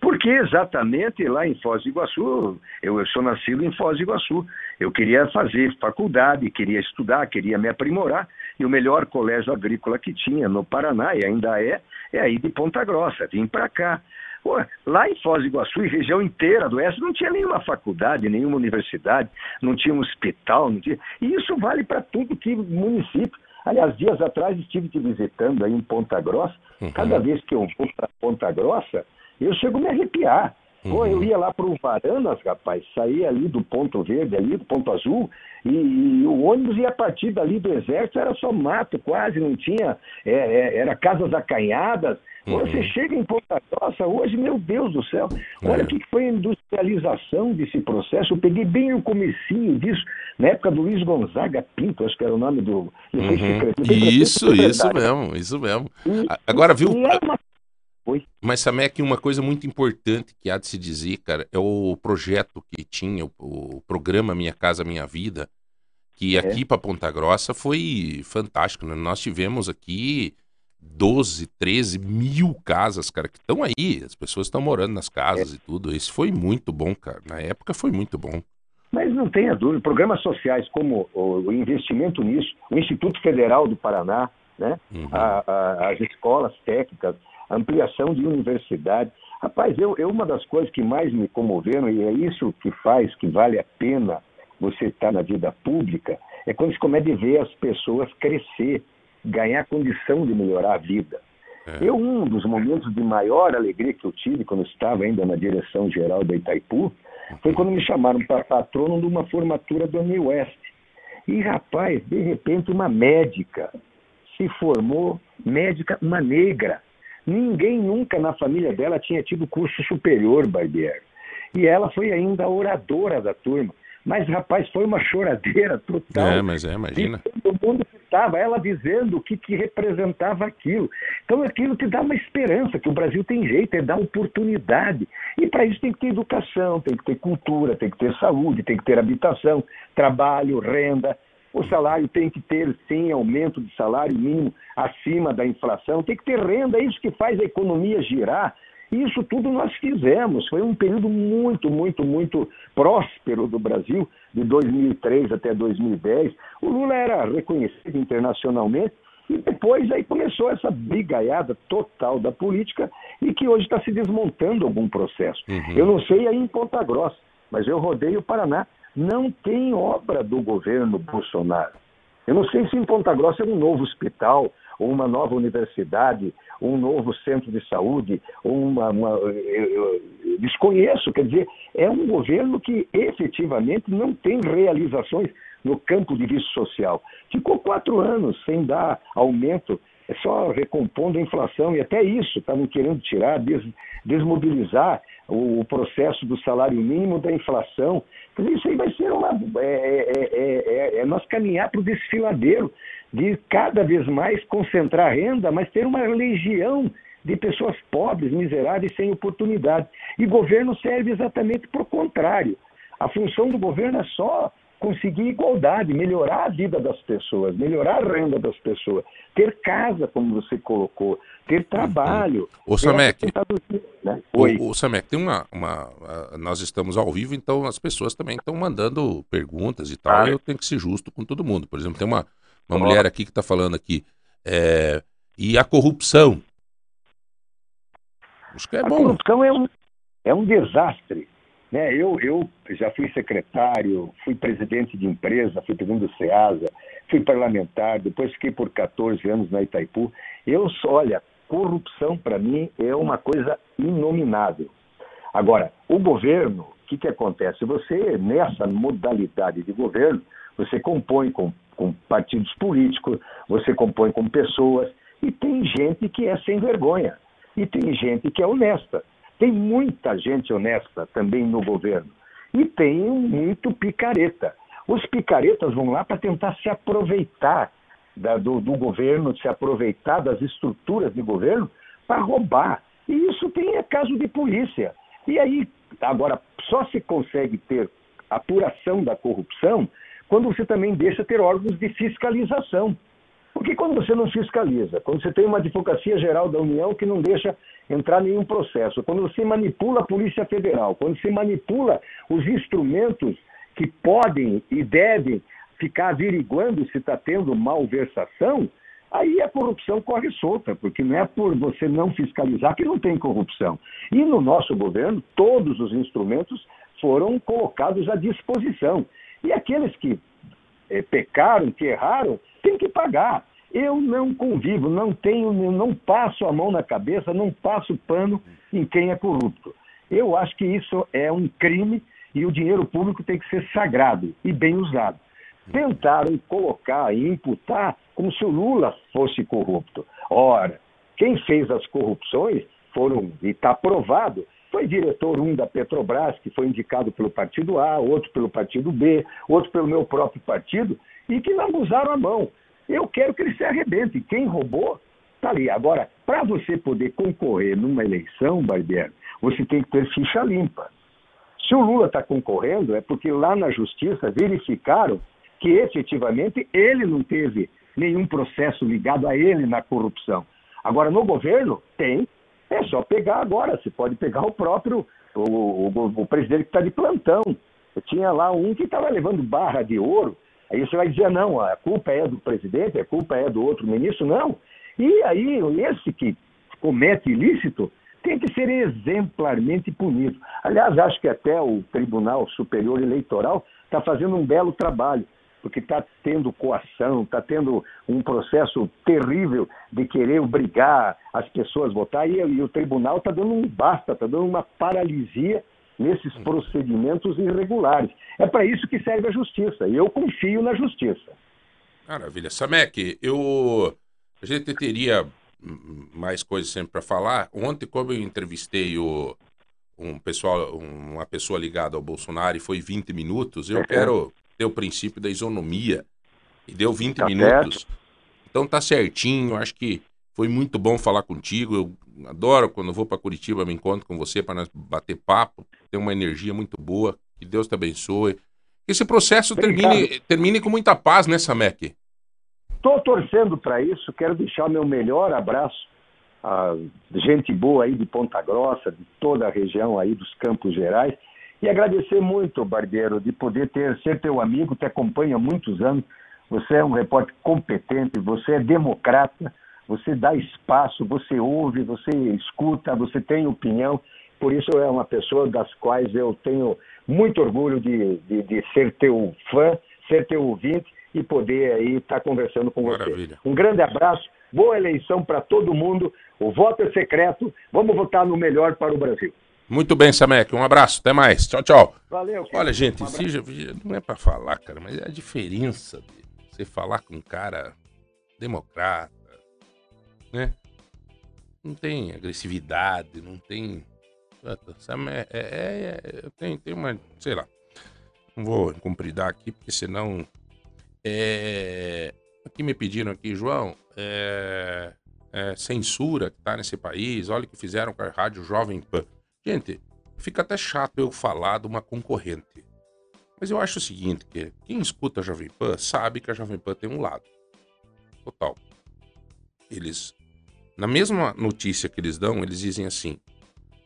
porque exatamente lá em Foz do Iguaçu, eu, eu sou nascido em Foz do Iguaçu, eu queria fazer faculdade, queria estudar, queria me aprimorar, e o melhor colégio agrícola que tinha no Paraná, e ainda é, é aí de Ponta Grossa, vim para cá. Pô, lá em Foz do Iguaçu e região inteira do Oeste não tinha nenhuma faculdade, nenhuma universidade, não tinha um hospital, não tinha... e isso vale para tudo que município. Aliás, dias atrás estive te visitando aí em Ponta Grossa.
Uhum.
Cada vez que eu vou para Ponta Grossa, eu chego a me arrepiar. Pô, eu ia lá para o Varanas, rapaz, saía ali do ponto verde, ali do ponto azul, e, e o ônibus ia partir dali do exército, era só mato, quase, não tinha, é, é, era casas acanhadas.
Uhum.
Você chega em Ponta Grossa hoje, meu Deus do céu, olha
É.
o que foi a industrialização desse processo. Eu peguei bem o comecinho disso, na época do Luiz Gonzaga Pinto, acho que era o nome do...
Uhum.
secretário-
Isso, isso mesmo, isso mesmo.
E-
Agora, viu,
e era uma
Mas, Samek, uma coisa muito importante que há de se dizer, cara, é o projeto que tinha, o, o programa Minha Casa Minha Vida, que
É.
aqui para Ponta Grossa foi fantástico, né? Nós tivemos aqui 12, 13 mil casas, cara, que estão aí, as pessoas estão morando nas casas e tudo. Isso foi muito bom, cara. Na época foi muito bom.
Mas não tenha dúvida, programas sociais como o, investimento nisso, o Instituto Federal do Paraná, né?
Uhum.
a- a- as escolas técnicas, ampliação de universidade. Rapaz, eu, eu uma das coisas que mais me comoveram, e é isso que faz que vale a pena você estar na vida pública, é quando você começa a ver as pessoas crescer, ganhar condição de melhorar a vida.
É.
Eu, um dos momentos de maior alegria que eu tive quando eu estava ainda na direção geral da Itaipu, foi quando me chamaram para patrono de uma formatura do New West. E, rapaz, de repente, uma médica se formou, médica, uma negra. Ninguém nunca na família dela tinha tido curso superior, Barbieri. E ela foi ainda a oradora da turma. Mas, rapaz, foi uma choradeira total.
É, mas é, imagina.
E todo mundo estava, ela dizendo o que, que representava aquilo. Então aquilo te dá uma esperança, que o Brasil tem jeito, é dar oportunidade. E para isso tem que ter educação, tem que ter cultura, tem que ter saúde, tem que ter habitação, trabalho, renda. O salário tem que ter, sim, aumento de salário mínimo acima da inflação, tem que ter renda, é isso que faz a economia girar. Isso tudo nós fizemos. Foi um período muito, muito, muito próspero do Brasil, de 2003 até 2010. O Lula era reconhecido internacionalmente e depois aí começou essa brigaiada total da política e que hoje está se desmontando algum processo.
Uhum.
Eu não sei aí em Ponta Grossa, mas eu rodei o Paraná. Não tem obra do governo Bolsonaro. Eu não sei se em Ponta Grossa é um novo hospital, ou uma nova universidade, um novo centro de saúde, uma. uma eu- eu desconheço, quer dizer, é um governo que efetivamente não tem realizações no campo de vista social. Ficou quatro anos sem dar aumento, é só recompondo a inflação, e até isso estavam querendo tirar, des- desmobilizar o, processo do salário mínimo da inflação. Isso aí vai ser uma. É, é- é- é- é nós caminhar para o desfiladeiro de cada vez mais concentrar renda, mas ter uma legião de pessoas pobres, miseráveis, sem oportunidade. E governo serve exatamente para o contrário. A função do governo é só conseguir igualdade, melhorar a vida das pessoas, melhorar a renda das pessoas, ter casa, como você colocou, ter trabalho.
Ô,
ter
Samek,
né? Oi.
O, o Samek, tem uma, uma. ah, Nós estamos ao vivo, então as pessoas também estão mandando perguntas e tal. E eu tenho que ser justo com todo mundo. Por exemplo, tem uma, uma mulher aqui que está falando aqui. é, e a corrupção? Acho que é
a
bom.
corrupção é um, é um desastre. Né? Eu, eu já fui secretário, fui presidente de empresa, fui presidente do SEASA, fui parlamentar, depois fiquei por 14 anos na Itaipu. Eu, olha, corrupção para mim é uma coisa inominável. Agora, o governo, o que, que acontece? Você, nessa modalidade de governo, você compõe com, com partidos políticos, você compõe com pessoas, e tem gente que é sem vergonha, e tem gente que é honesta. Tem muita gente honesta também no governo, e tem muito picareta. Os picaretas vão lá para tentar se aproveitar da- do, do governo, se aproveitar das estruturas de governo para roubar. E isso tem é caso de polícia. E aí, agora, só se consegue ter apuração da corrupção quando você também deixa ter órgãos de fiscalização. Porque quando você não fiscaliza, quando você tem uma advocacia geral da União que não deixa entrar nenhum processo, quando você manipula a Polícia Federal, quando você manipula os instrumentos que podem e devem ficar averiguando se está tendo malversação, aí a corrupção corre solta, porque não é por você não fiscalizar que não tem corrupção. E no nosso governo, todos os instrumentos foram colocados à disposição. E aqueles que é, pecaram, que erraram, têm que pagar. Eu não convivo, não tenho, não passo a mão na cabeça, não passo pano em quem é corrupto. Eu acho que isso é um crime e o dinheiro público tem que ser sagrado e bem usado. Tentaram colocar e imputar como se o Lula fosse corrupto. Ora, quem fez as corrupções foram, e está provado, foi diretor um da Petrobras, que foi indicado pelo partido A, outro pelo partido B, outro pelo meu próprio partido, e que não usaram a mão. Eu quero que ele se arrebente. Quem roubou, está ali. Agora, para você poder concorrer numa eleição, Barbieri, você tem que ter ficha limpa. Se o Lula está concorrendo, é porque lá na justiça verificaram que efetivamente ele não teve nenhum processo ligado a ele na corrupção. Agora, no governo, tem, é só pegar agora, você pode pegar o próprio, o, o, o presidente que está de plantão. Tinha lá um que estava levando barra de ouro, aí você vai dizer, não, a culpa é do presidente, a culpa é do outro ministro, não. E aí, esse que comete ilícito tem que ser exemplarmente punido. Aliás, acho que até o Tribunal Superior Eleitoral está fazendo um belo trabalho porque está tendo coação, está tendo um processo terrível de querer obrigar as pessoas a votar, e, e o tribunal está dando um basta, está dando uma paralisia nesses procedimentos irregulares. É para isso que serve a justiça, e eu confio na justiça.
Maravilha. Samek, eu... a gente teria mais coisas sempre para falar. Ontem, como eu entrevistei o, um pessoal, uma pessoa ligada ao Bolsonaro e foi 20 minutos, eu quero ter o princípio da isonomia. E deu 20 tá minutos. Certo. Então tá certinho, acho que foi muito bom falar contigo. Eu adoro quando vou para Curitiba, me encontro com você para nós bater papo. Tem uma energia muito boa. Que Deus te abençoe. Que esse processo termine, termine com muita paz, né, Samek?
Estou torcendo para isso. Quero deixar meu melhor abraço a gente boa aí de Ponta Grossa, de toda a região aí dos Campos Gerais. E agradecer muito, Barbeiro, de poder ter, ser teu amigo, te acompanha há muitos anos. Você é um repórter competente, você é democrata, você dá espaço, você ouve, você escuta, você tem opinião. Por isso é uma pessoa das quais eu tenho muito orgulho de, de, de ser teu fã, ser teu ouvinte e poder aí estar conversando com Maravilha. você. Um grande abraço, boa eleição para todo mundo. O voto é secreto. Vamos votar no melhor para o Brasil.
Muito bem, Samek. Um abraço. Até mais. Tchau, tchau.
Valeu.
Olha, gente, um não é para falar, cara, mas é a diferença de você falar com um cara democrata, né? Não tem agressividade, não tem. É, é, é, tem, tem uma. Sei lá. Não vou compridar aqui, porque senão. É, aqui me pediram aqui, João. É, é, censura que tá nesse país. Olha o que fizeram com a Rádio Jovem Pan. Gente, fica até chato eu falar de uma concorrente. Mas eu acho o seguinte, que quem escuta a Jovem Pan sabe que a Jovem Pan tem um lado. Total. Eles, na mesma notícia que eles dão, eles dizem assim,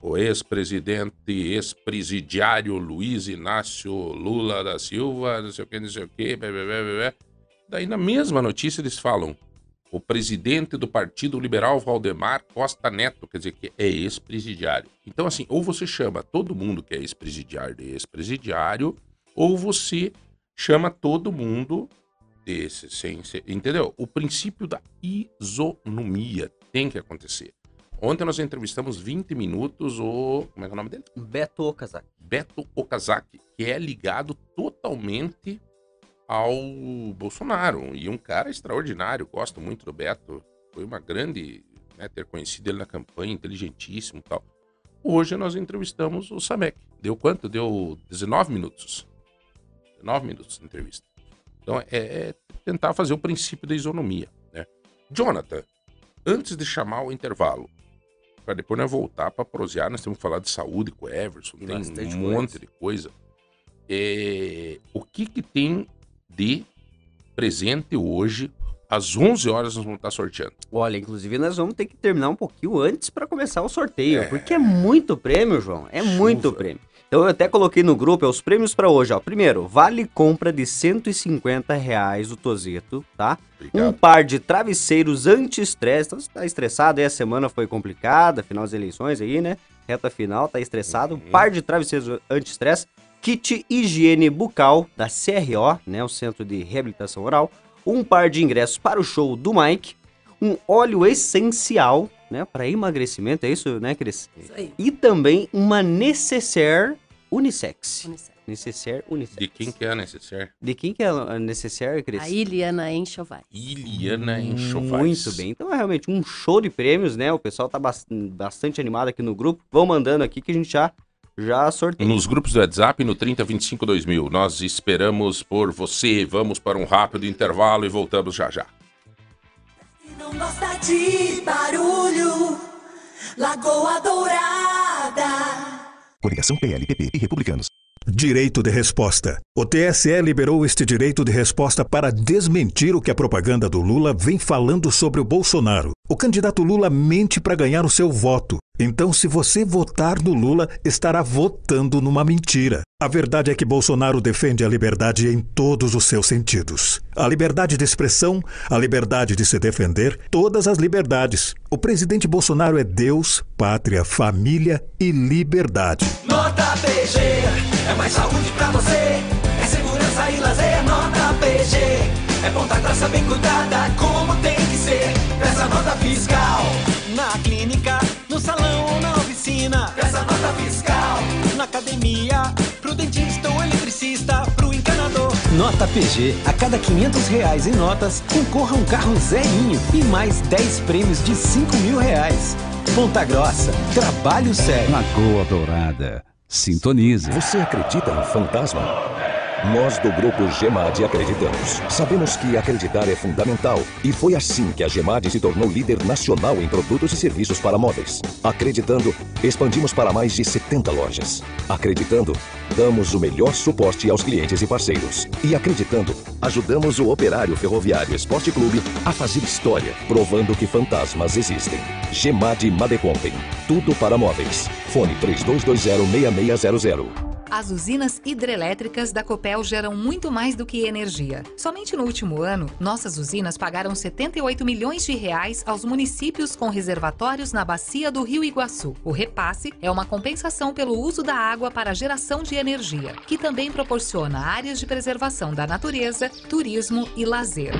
o ex-presidente, ex-presidiário Luiz Inácio Lula da Silva, não sei o que, não sei o que, blá, blá, blá, blá. Daí na mesma notícia eles falam, o presidente do Partido Liberal Valdemar Costa Neto, quer dizer que é ex-presidiário. Então, assim, ou você chama todo mundo que é ex-presidiário de ex-presidiário, ou você chama todo mundo desse, sem ser, entendeu? O princípio da isonomia tem que acontecer. Ontem nós entrevistamos 20 minutos o. Como é, é o nome dele?
Beto Okazaki.
Beto Okazaki, que é ligado totalmente ao Bolsonaro. E um cara extraordinário, gosto muito do Beto. Foi uma grande né, ter conhecido ele na campanha, inteligentíssimo e tal. Hoje nós entrevistamos o Samek. Deu quanto? Deu 19 minutos. 19 minutos de entrevista. Então é, é tentar fazer o princípio da isonomia. Né? Jonathan, antes de chamar o intervalo, para depois nós voltar para prosear, nós temos que falar de saúde com o Everson, tem um monte de coisa. É, o que, que tem de presente hoje Às 11 horas nós vamos estar sorteando.
Olha, inclusive nós vamos ter que terminar um pouquinho antes para começar o sorteio,
É.
porque é muito prêmio, João. É muito
Chuva.
prêmio. Então eu até coloquei no grupo é os prêmios para hoje, ó. Primeiro, vale compra de 150 reais o Tozeto, tá? Um
Obrigado.
par de travesseiros anti-estresse. Então você tá estressado aí, a semana foi complicada, final das eleições aí, né? Reta final, tá estressado. Um par de travesseiros anti-estresse. Kit higiene bucal da CRO, né? O Centro de Reabilitação Oral. Um par de ingressos para o show do Mike. Um óleo essencial, né? Para emagrecimento, é isso, né, Cris?
Isso aí.
E também uma necessaire unissex. Necessaire unissex.
De quem que é a necessaire?
De quem que é a necessaire, Cris?
A Iliana Enxovai.
Iliana Enxovais.
Muito bem. Então é realmente um show de prêmios, né? O pessoal tá bas- bastante animado aqui no grupo. Vão mandando aqui que a gente já, já sorteia.
Nos grupos do WhatsApp, no 3025 2000. Nós esperamos por você. Vamos para um rápido intervalo e voltamos já já.
Não gosta de barulho, Lagoa Dourada.
Coligação PLPP e Republicanos.
Direito de resposta. O TSE liberou este direito de resposta para desmentir o que a propaganda do Lula vem falando sobre o Bolsonaro. O candidato Lula mente para ganhar o seu voto. Então, se você votar no Lula, estará votando numa mentira. A verdade é que Bolsonaro defende a liberdade em todos os seus sentidos. A liberdade de expressão, a liberdade de se defender, todas as liberdades. O presidente Bolsonaro é Deus, pátria, família e liberdade.
Nota PG, é mais saúde pra você. É segurança e lazer, nota PG. É ponta grossa bem cuidada, como tem que ser. Peça nota fiscal. Na clínica, ou na oficina. Peça nota fiscal. Na academia, pro dentista ou eletricista, pro encanador.
Nota PG. A cada 500 reais em notas, concorra um carro zerinho e mais 10 prêmios de 5 mil reais. Ponta Grossa. Trabalho sério.
Lagoa Dourada. Sintonize.
Você acredita em fantasma? Nós do grupo Gemad acreditamos. Sabemos que acreditar é fundamental e foi assim que a Gemad se tornou líder nacional em produtos e serviços para móveis. Acreditando, expandimos para mais de 70 lojas. Acreditando, damos o melhor suporte aos clientes e parceiros. E acreditando, ajudamos o Operário Ferroviário Esporte Clube a fazer história, provando que fantasmas existem. Gemad Madecompem. Tudo para móveis. Fone 32206600.
As usinas hidrelétricas da Copel geram muito mais do que energia. Somente no último ano, nossas usinas pagaram 78 milhões de reais aos municípios com reservatórios na bacia do Rio Iguaçu. O repasse é uma compensação pelo uso da água para a geração de energia, que também proporciona áreas de preservação da natureza, turismo e lazer.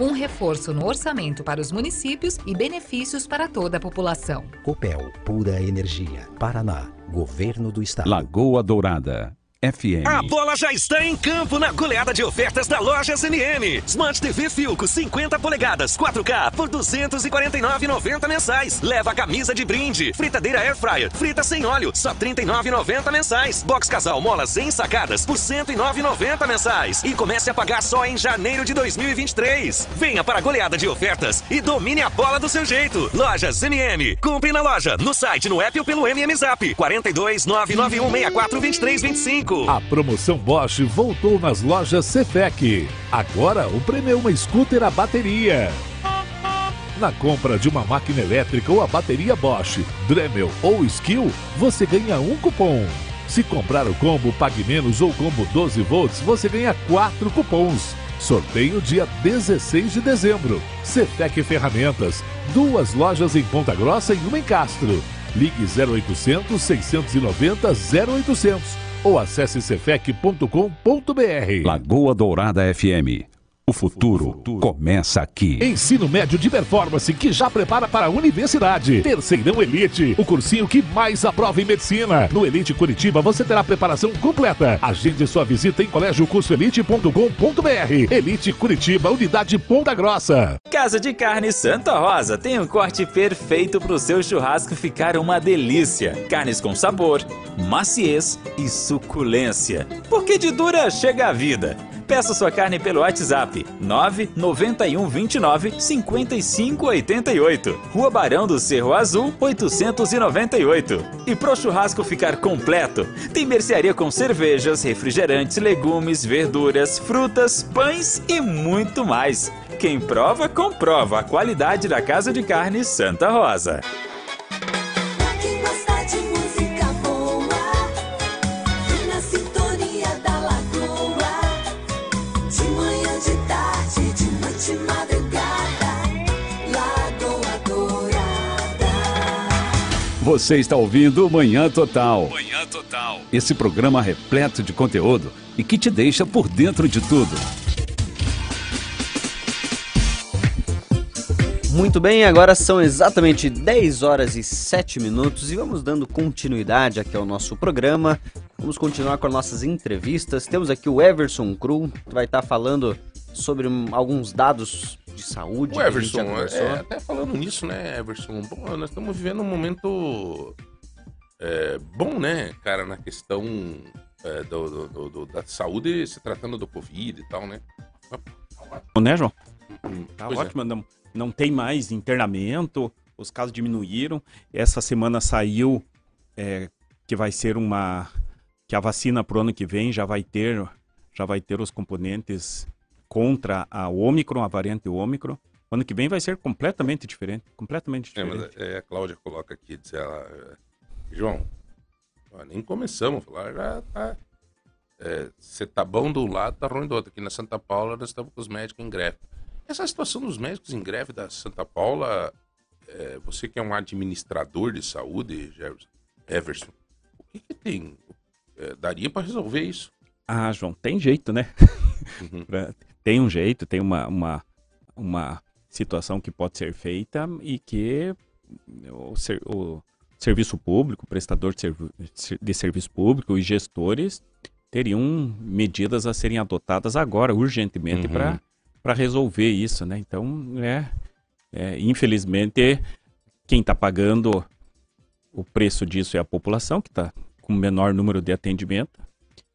Um reforço no orçamento para os municípios e benefícios para toda a população.
Copel, pura energia. Paraná, Governo do Estado.
Lagoa Dourada. FM.
A bola já está em campo na goleada de ofertas da loja SNM. Smart TV Filco 50 polegadas 4K por 249,90 mensais. Leva a camisa de brinde, fritadeira air fryer, frita sem óleo, só 39,90 mensais. Box casal molas sem sacadas por 109,90 mensais. E comece a pagar só em janeiro de 2023. Venha para a goleada de ofertas e domine a bola do seu jeito. Lojas MM. Compre na loja, no site, no app ou pelo MM Zap 42 991 64 23 25.
A promoção Bosch voltou nas lojas Cefec. Agora o prêmio é uma scooter a bateria. Na compra de uma máquina elétrica ou a bateria Bosch, Dremel ou Skill, você ganha um cupom. Se comprar o combo Pague Menos ou combo 12 volts, você ganha quatro cupons. Sorteio dia 16 de dezembro. Cefec Ferramentas. Duas lojas em Ponta Grossa e uma em Castro. Ligue 0800 690 0800 ou acesse cefec.com.br.
Lagoa Dourada FM. O futuro começa aqui.
Ensino médio de performance que já prepara para a universidade. Terceirão Elite, o cursinho que mais aprova em medicina. No Elite Curitiba você terá preparação completa. Agende sua visita em colégiocursoelite.com.br. Elite Curitiba, unidade Ponta Grossa.
Casa de Carne Santa Rosa tem um corte perfeito para o seu churrasco ficar uma delícia. Carnes com sabor, maciez e suculência. Porque de dura chega a vida. Peça sua carne pelo WhatsApp 991 29 55 88. Rua Barão do Cerro Azul 898. E pro churrasco ficar completo, tem mercearia com cervejas, refrigerantes, legumes, verduras, frutas, pães e muito mais. quem prova, comprova a qualidade da casa de carne Santa Rosa.
Você está ouvindo Manhã Total. Manhã Total. Esse programa repleto de conteúdo e que te deixa por dentro de tudo.
Muito bem, agora são exatamente 10 horas e 7 minutos e vamos dando continuidade aqui ao nosso programa. Vamos continuar com as nossas entrevistas. Temos aqui o Everson Cru, que vai estar falando sobre alguns dados de saúde.
O
que a gente já
Everson,
conversou.
é, até falando nisso, né, Everson? Bom, nós estamos vivendo um momento é, bom, né, cara, na questão é, do, do- do- do- da saúde, se tratando do Covid e tal, né?
Né, João? Tá
Pois é.
ótimo, não, não tem mais internamento, os casos diminuíram. Essa semana saiu é, que vai ser uma. que a vacina pro ano que vem já vai ter, já vai ter os componentes contra a Ômicron, a variante Ômicron. Ano que vem vai ser completamente diferente. Completamente
É,
diferente.
mas é, a Cláudia coloca aqui, diz ela, é, João, nem começamos a falar, já tá. Você tá bom do lado, tá ruim do outro. Aqui na Santa Paula nós estamos com os médicos em greve. Essa situação dos médicos em greve da Santa Paula, é, você que é um administrador de saúde, Jefferson, Everson, o que, que tem? É, daria para resolver isso?
Ah, João, tem jeito, né? <laughs> Pra- tem um jeito, tem uma, uma, uma situação que pode ser feita e que o, ser- o serviço público, o prestador de, servi- de serviço público e gestores teriam medidas a serem adotadas agora, urgentemente,
Uhum.
para resolver isso, né? Então, é, é, infelizmente, quem está pagando o preço disso é a população, que está com menor número de atendimento,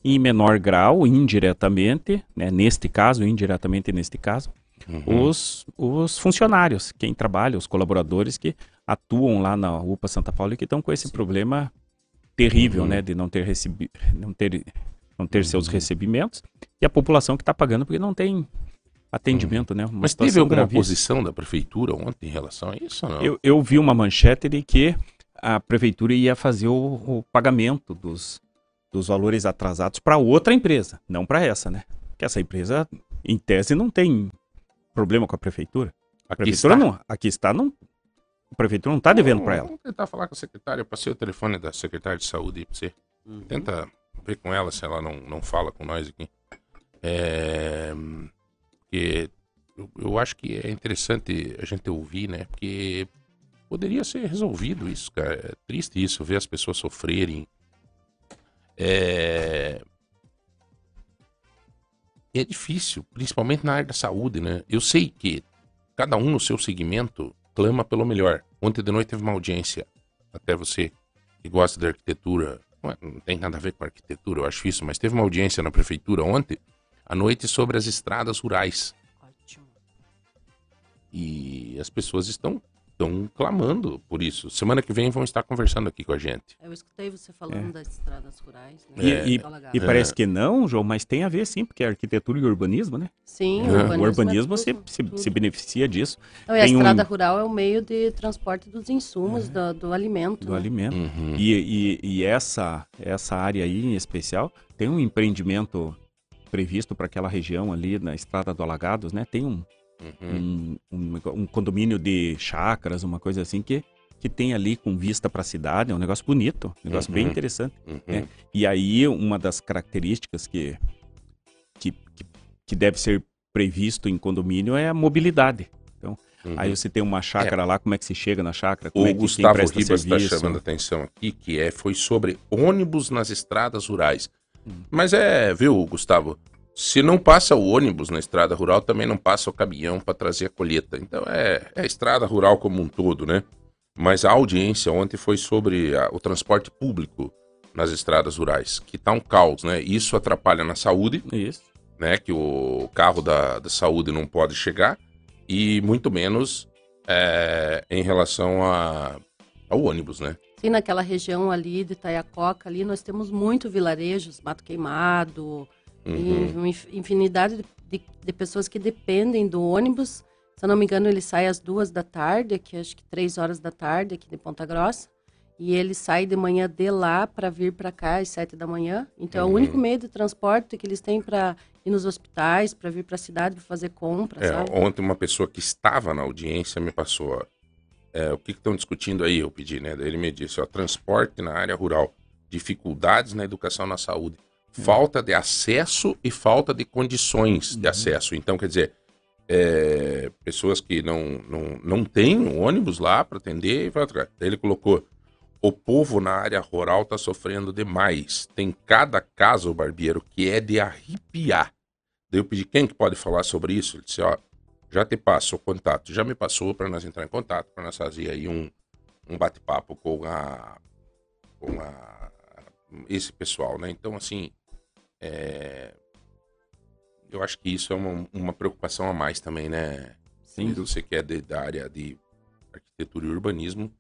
em menor grau, indiretamente, né, neste caso, indiretamente neste caso,
Uhum.
os, os funcionários, quem trabalha, os colaboradores que atuam lá na UPA Santa Paula e que estão com esse problema terrível,
Uhum.
né, de não ter recebi não ter, não ter seus recebimentos, e a população que está pagando porque não tem atendimento, né? Uma
Mas teve alguma
gravíssima.
posição da prefeitura ontem em relação a isso não?
Eu, eu vi uma manchete de que a prefeitura ia fazer o, o pagamento dos, dos valores atrasados para outra empresa, não para essa, né? Que essa empresa, em tese, não tem problema com a prefeitura. A
Aqui
prefeitura
está.
não. Aqui está, não. A prefeitura não está devendo para ela.
Vamos tentar falar com a secretária. Eu passei o telefone da secretária de saúde aí pra você. Tenta ver com ela se ela não, não fala com nós aqui. É, porque eu, eu acho que é interessante a gente ouvir, né? Porque poderia ser resolvido isso, cara. É triste isso, ver as pessoas sofrerem. É, é difícil, principalmente na área da saúde, né? Eu sei que cada um no seu segmento clama pelo melhor. Ontem de noite teve uma audiência, até você que gosta de arquitetura, não é- não tem nada a ver com arquitetura, eu acho isso, mas teve uma audiência na prefeitura ontem, à noite, sobre as estradas rurais. E as pessoas estão, estão clamando por isso. Semana que vem vão estar conversando aqui com a gente.
Eu escutei você falando
É.
das estradas rurais.
E,
Né?
e-
do Alagado.
e parece que não, João, mas tem a ver sim, porque é arquitetura e urbanismo, né?
Sim,
o
o urbanismo é
urbanismo, se,
tudo,
se,
tudo.
se beneficia disso.
Não, e a
Tem um-
estrada rural é o meio de transporte dos insumos, do, do alimento.
do
né?
alimento.
Uhum.
E, e, e essa, essa área aí em especial tem um empreendimento previsto para aquela região ali na Estrada do Alagados, né? Tem um,
Uhum.
um, um, um condomínio de chácaras, uma coisa assim que, que tem ali com vista para a cidade, é um negócio bonito, um negócio bem
Uhum.
interessante.
Uhum.
né? E aí uma das características que, que, que, que deve ser previsto em condomínio é a mobilidade. Então,
Uhum.
aí você tem uma chácara lá, como é que se chega na chácara? Como
O
é que,
Gustavo Ribas está chamando a atenção aqui, que é, foi sobre ônibus nas estradas rurais.
Hum.
Mas é, viu, Gustavo? Se não passa o ônibus na estrada rural, também não passa o caminhão para trazer a colheita. Então é, é a estrada rural como um todo, né? Mas a audiência ontem foi sobre a- o transporte público nas estradas rurais, que tá um caos, né? Isso atrapalha na saúde,
Isso.
né? Que o carro da, da saúde não pode chegar e muito menos é, em relação a, ao ônibus, né?
Sim, naquela região ali de Itaiacoca, ali nós temos muito vilarejos, mato queimado,
Uhum.
e infinidade de, de, pessoas que dependem do ônibus. Se eu não me engano, ele sai às duas da tarde, aqui acho que três horas da tarde, aqui de Ponta Grossa. E ele sai de manhã de lá para vir para cá às sete da manhã. Então, é o
Uhum.
único meio de transporte que eles têm para ir nos hospitais, para vir para a cidade, para fazer compras,
É, ontem uma pessoa que estava na audiência me passou, é, o que estão discutindo aí, eu pedi, né? Daí Ele me disse, ó, transporte na área rural, dificuldades na educação na saúde, falta de acesso e falta de condições de acesso. Então, quer dizer, é, pessoas que não, não, não têm um ônibus lá para atender e vai atrás. Daí ele colocou, o povo na área rural está sofrendo demais. Tem cada caso, barbeiro, que é de arrepiar. Daí eu pedi quem que pode falar sobre isso. Ele disse, ó, já te passo o contato. Já me passou para nós entrar em contato, para nós fazer aí um, um bate-papo com a, com a esse pessoal, né? Então, assim, é, eu acho que isso é uma, uma preocupação a mais também, né?
Sim.
Você que é de- da área de arquitetura e urbanismo,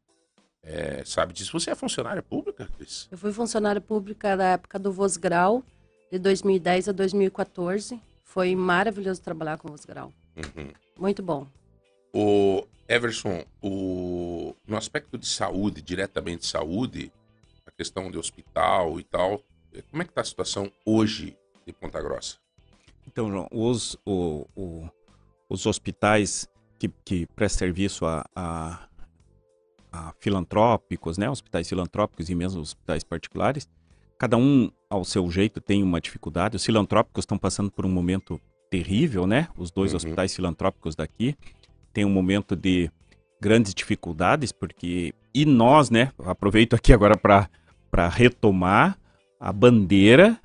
é, sabe disso. Você é funcionária pública, Cris?
Eu fui funcionária pública da época do Vosgrau, de 2010 a 2014. Foi maravilhoso trabalhar com o Vosgrau.
Uhum.
Muito bom.
O Everson, o, no aspecto de saúde, diretamente de saúde, a questão de hospital e tal, como é que está a situação hoje de Ponta Grossa?
Então, João, os, o- o- os hospitais que, que prestam serviço a, a- a filantrópicos, né? Hospitais filantrópicos e mesmo hospitais particulares, cada um ao seu jeito tem uma dificuldade. Os filantrópicos estão passando por um momento terrível, né? Os dois
Uhum.
hospitais filantrópicos daqui têm um momento de grandes dificuldades, porque. E nós, né? Aproveito aqui agora para retomar a bandeira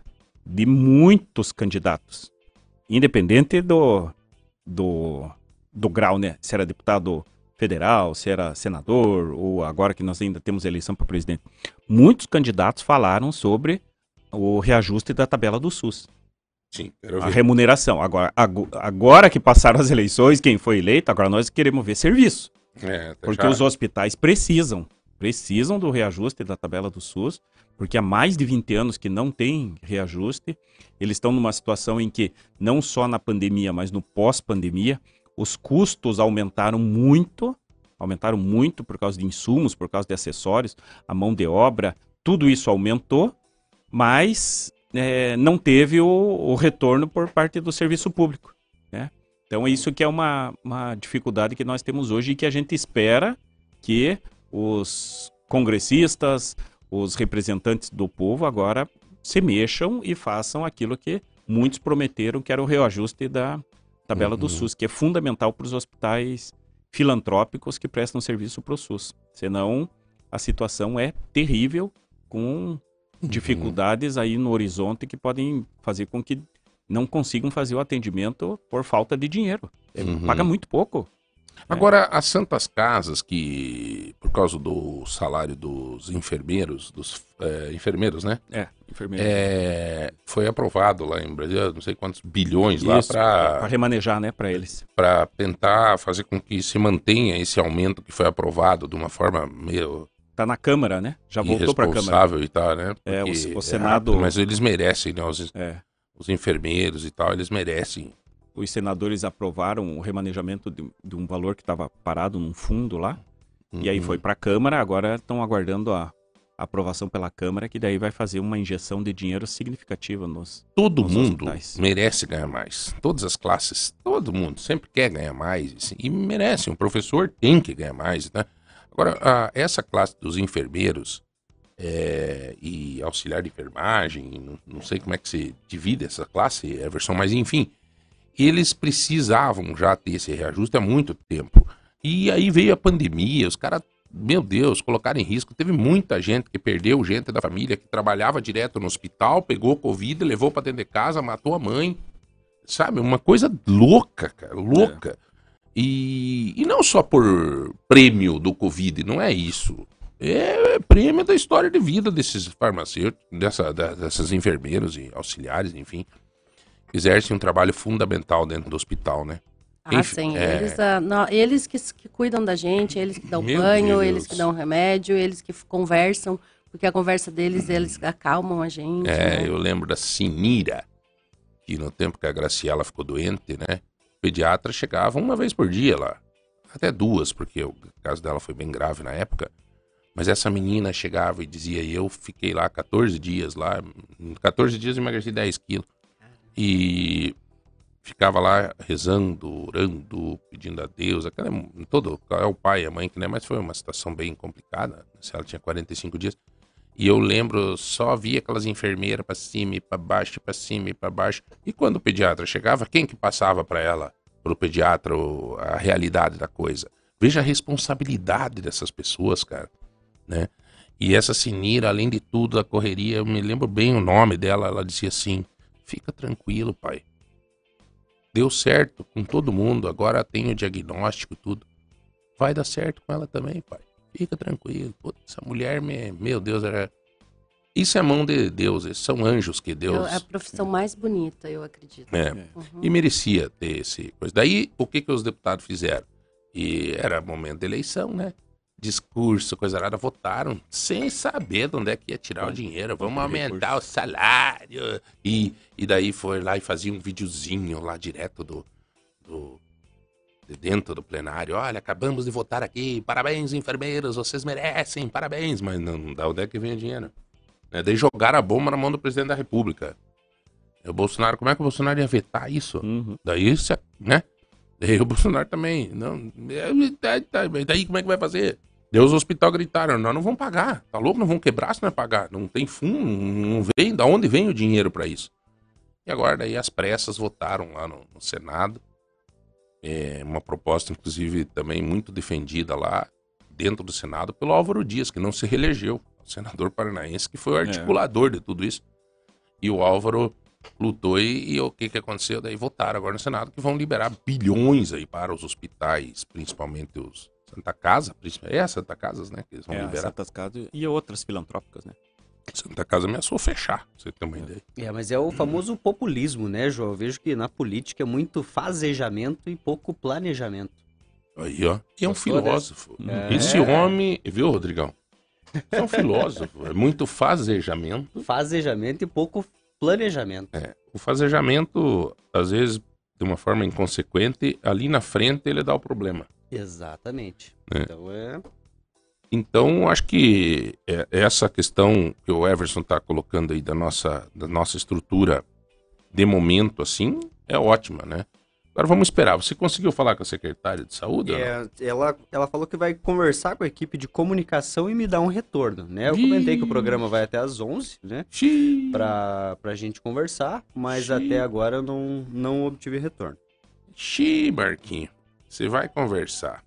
de muitos candidatos, independente do, do, do grau, né? Se era deputado federal, se era senador, ou agora que nós ainda temos eleição para presidente. Muitos candidatos falaram sobre o reajuste da tabela do SUS.
Sim,
A remuneração. Agora, ago- agora que passaram as eleições, quem foi eleito, agora nós queremos ver serviço.
É,
Porque
já-
os hospitais precisam, precisam do reajuste da tabela do SUS, porque há mais de 20 anos que não tem reajuste. Eles estão numa situação em que, não só na pandemia, mas no pós-pandemia, os custos aumentaram muito, aumentaram muito por causa de insumos, por causa de acessórios, a mão de obra, tudo isso aumentou, mas eh, não teve o, o retorno por parte do serviço público. Né? Então, isso que é uma, uma dificuldade que nós temos hoje e que a gente espera que os congressistas, os representantes do povo agora se mexam e façam aquilo que muitos prometeram, que era o reajuste da tabela do
Uhum.
SUS, que é fundamental para os hospitais filantrópicos que prestam serviço para o SUS. Senão, a situação é terrível, com dificuldades aí no horizonte que podem fazer com que não consigam fazer o atendimento por falta de dinheiro. É,
Uhum.
Paga muito pouco.
Agora, as Santas Casas, que por causa do salário dos enfermeiros, dos é, enfermeiros, né?
É, enfermeiro.
É, foi aprovado lá em Brasília, não sei quantos bilhões lá
Isso,
para
para remanejar, né, para eles.
para tentar fazer com que se mantenha esse aumento que foi aprovado de uma forma meio
Tá na Câmara, né? Já voltou para a Câmara.
e tal, né?
É, o-
Porque
o
é
Senado-
rápido, mas eles merecem, né? Os,
É.
os enfermeiros e tal, eles merecem.
Os senadores aprovaram o remanejamento de, de um valor que estava parado num fundo lá. E aí
Uhum.
foi para a Câmara, agora estão aguardando a a aprovação pela Câmara, que daí vai fazer uma injeção de dinheiro significativa nos
Todo
nos
mundo
hospitais.
merece ganhar mais. Todas as classes, todo mundo sempre quer ganhar mais. assim, e merece. Um professor tem que ganhar mais, né? Agora, a- essa classe dos enfermeiros é, e auxiliar de enfermagem, não, não sei como é que se divide essa classe, Everson, mas enfim, eles precisavam já ter esse reajuste há muito tempo. E aí veio a pandemia, os caras, meu Deus, colocaram em risco. Teve muita gente que perdeu gente da família, que trabalhava direto no hospital, pegou Covid, levou pra dentro de casa, matou a mãe. Sabe? Uma coisa louca, cara, louca. E, e não só por prêmio do Covid, não é isso. É prêmio da história de vida desses farmacêuticos, dessa, da- dessas enfermeiros e auxiliares, enfim. Exercem um trabalho fundamental dentro do hospital, né?
Ah,
Enfim,
sim.
é,
Eles, ah, não, eles que, que cuidam da gente, eles que dão
Meu
banho,
Deus.
eles que dão remédio, eles que conversam, porque a conversa deles, eles acalmam a gente.
É,
né?
eu lembro da Sinira, que no tempo que a Graciela ficou doente, né? O pediatra chegava uma vez por dia lá. Até duas, porque o caso dela foi bem grave na época. Mas essa menina chegava e dizia, e eu fiquei lá 14 dias lá, em 14 dias eu emagreci 10 quilos. E ficava lá rezando, orando, pedindo a Deus. Aquela, todo, é o pai e a mãe, que né? Mas foi uma situação bem complicada. Se ela tinha 45 dias. E eu lembro, só via aquelas enfermeiras para cima e para baixo, para cima e para baixo. E quando o pediatra chegava, quem que passava para ela, para o pediatra, a realidade da coisa? Veja a responsabilidade dessas pessoas, cara, né? E essa Sinira, além de tudo, a correria, eu me lembro bem o nome dela, ela dizia assim: "Fica tranquilo, pai. Deu certo com todo mundo, agora tem o diagnóstico tudo. Vai dar certo com ela também, pai. Fica tranquilo. Pô, essa mulher, me- meu Deus, era. Isso é mão de Deus, são anjos que Deus.
É a profissão mais bonita, eu acredito.
É.
Uhum.
E merecia ter esse coisa. Daí, o que, que os deputados fizeram? E era momento de eleição, né? Discurso, coisa nada, votaram sem saber de onde é que ia tirar o dinheiro. Vamos aumentar o salário. E, e daí foi lá e fazia um videozinho lá direto do, do de dentro do plenário. Olha, acabamos de votar aqui. Parabéns, enfermeiros, vocês merecem, parabéns. Mas não, não dá onde é que vem o dinheiro. Né? Daí jogaram a bomba na mão do presidente da República. E o Bolsonaro, como é que o Bolsonaro ia vetar isso? Daí, se- né? Daí o Bolsonaro também. Não, é, daí como é que vai fazer? Daí os hospitais gritaram, nós não vamos pagar. Tá louco? Não vamos quebrar se não é pagar. Não tem fundo, não vem. Da onde vem o dinheiro para isso? E agora daí as pressas votaram lá no, no Senado. É, uma proposta, inclusive, também muito defendida lá dentro do Senado pelo Álvaro Dias, que não se reelegeu. O senador paranaense que foi o articulador de tudo isso. E o Álvaro lutou e, e o que, que aconteceu? Daí votaram agora no Senado que vão liberar bilhões aí para os hospitais, principalmente os Santa Casa, princip- é a Santa Casas, né? Que eles vão
É,
liberar.
Santas Casas e outras filantrópicas, né?
Santa Casa ameaçou fechar, pra você ter uma ideia.
É, mas é o famoso populismo, né, João? Eu vejo que na política é muito fazejamento e pouco planejamento.
Aí, ó. E é um
Gostou
filósofo. Esse
É.
homem, viu, Rodrigão? É um filósofo. É muito fazejamento.
Fazejamento e pouco planejamento.
É. O fazejamento, às vezes, de uma forma inconsequente, ali na frente ele dá o problema.
Exatamente.
É.
Então é.
Então, acho que é- essa questão que o Everson está colocando aí da nossa, da nossa estrutura de momento, assim, é ótima, né? Agora vamos esperar. Você conseguiu falar com a secretária de saúde?
É, ela, ela falou que vai conversar com a equipe de comunicação e me dar um retorno, né? Eu comentei que o programa vai até às 11, né? Pra, pra gente conversar, mas até agora eu não, não obtive retorno.
Xiii, Marquinho, você vai conversar.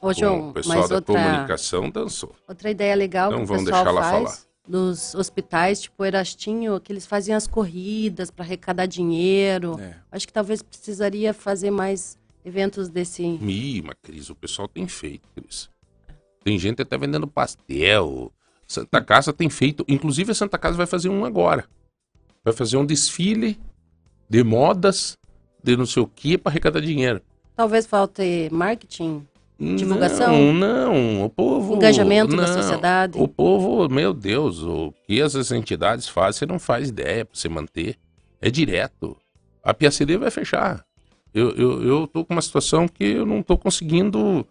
Ô, João,
o pessoal da
outra-
comunicação dançou.
Outra ideia legal
Então
que o
vamos
pessoal
deixar ela
faz
falar.
dos hospitais, tipo Erastinho, que eles faziam as corridas para arrecadar dinheiro.
É.
Acho que talvez precisaria fazer mais eventos desse.
Mas Cris, o pessoal tem feito, Cris. Tem gente até vendendo pastel. Santa Casa tem feito. Inclusive, a Santa Casa vai fazer um agora. Vai fazer um desfile de modas, de não sei o que, para arrecadar dinheiro.
Talvez falte marketing, divulgação,
Não, não. O povo.
engajamento da
não.
sociedade.
O povo, meu Deus, o que essas entidades fazem, você não faz ideia para você manter. É direto. A PACD vai fechar. Eu, eu, eu tô com uma situação que eu não tô conseguindo.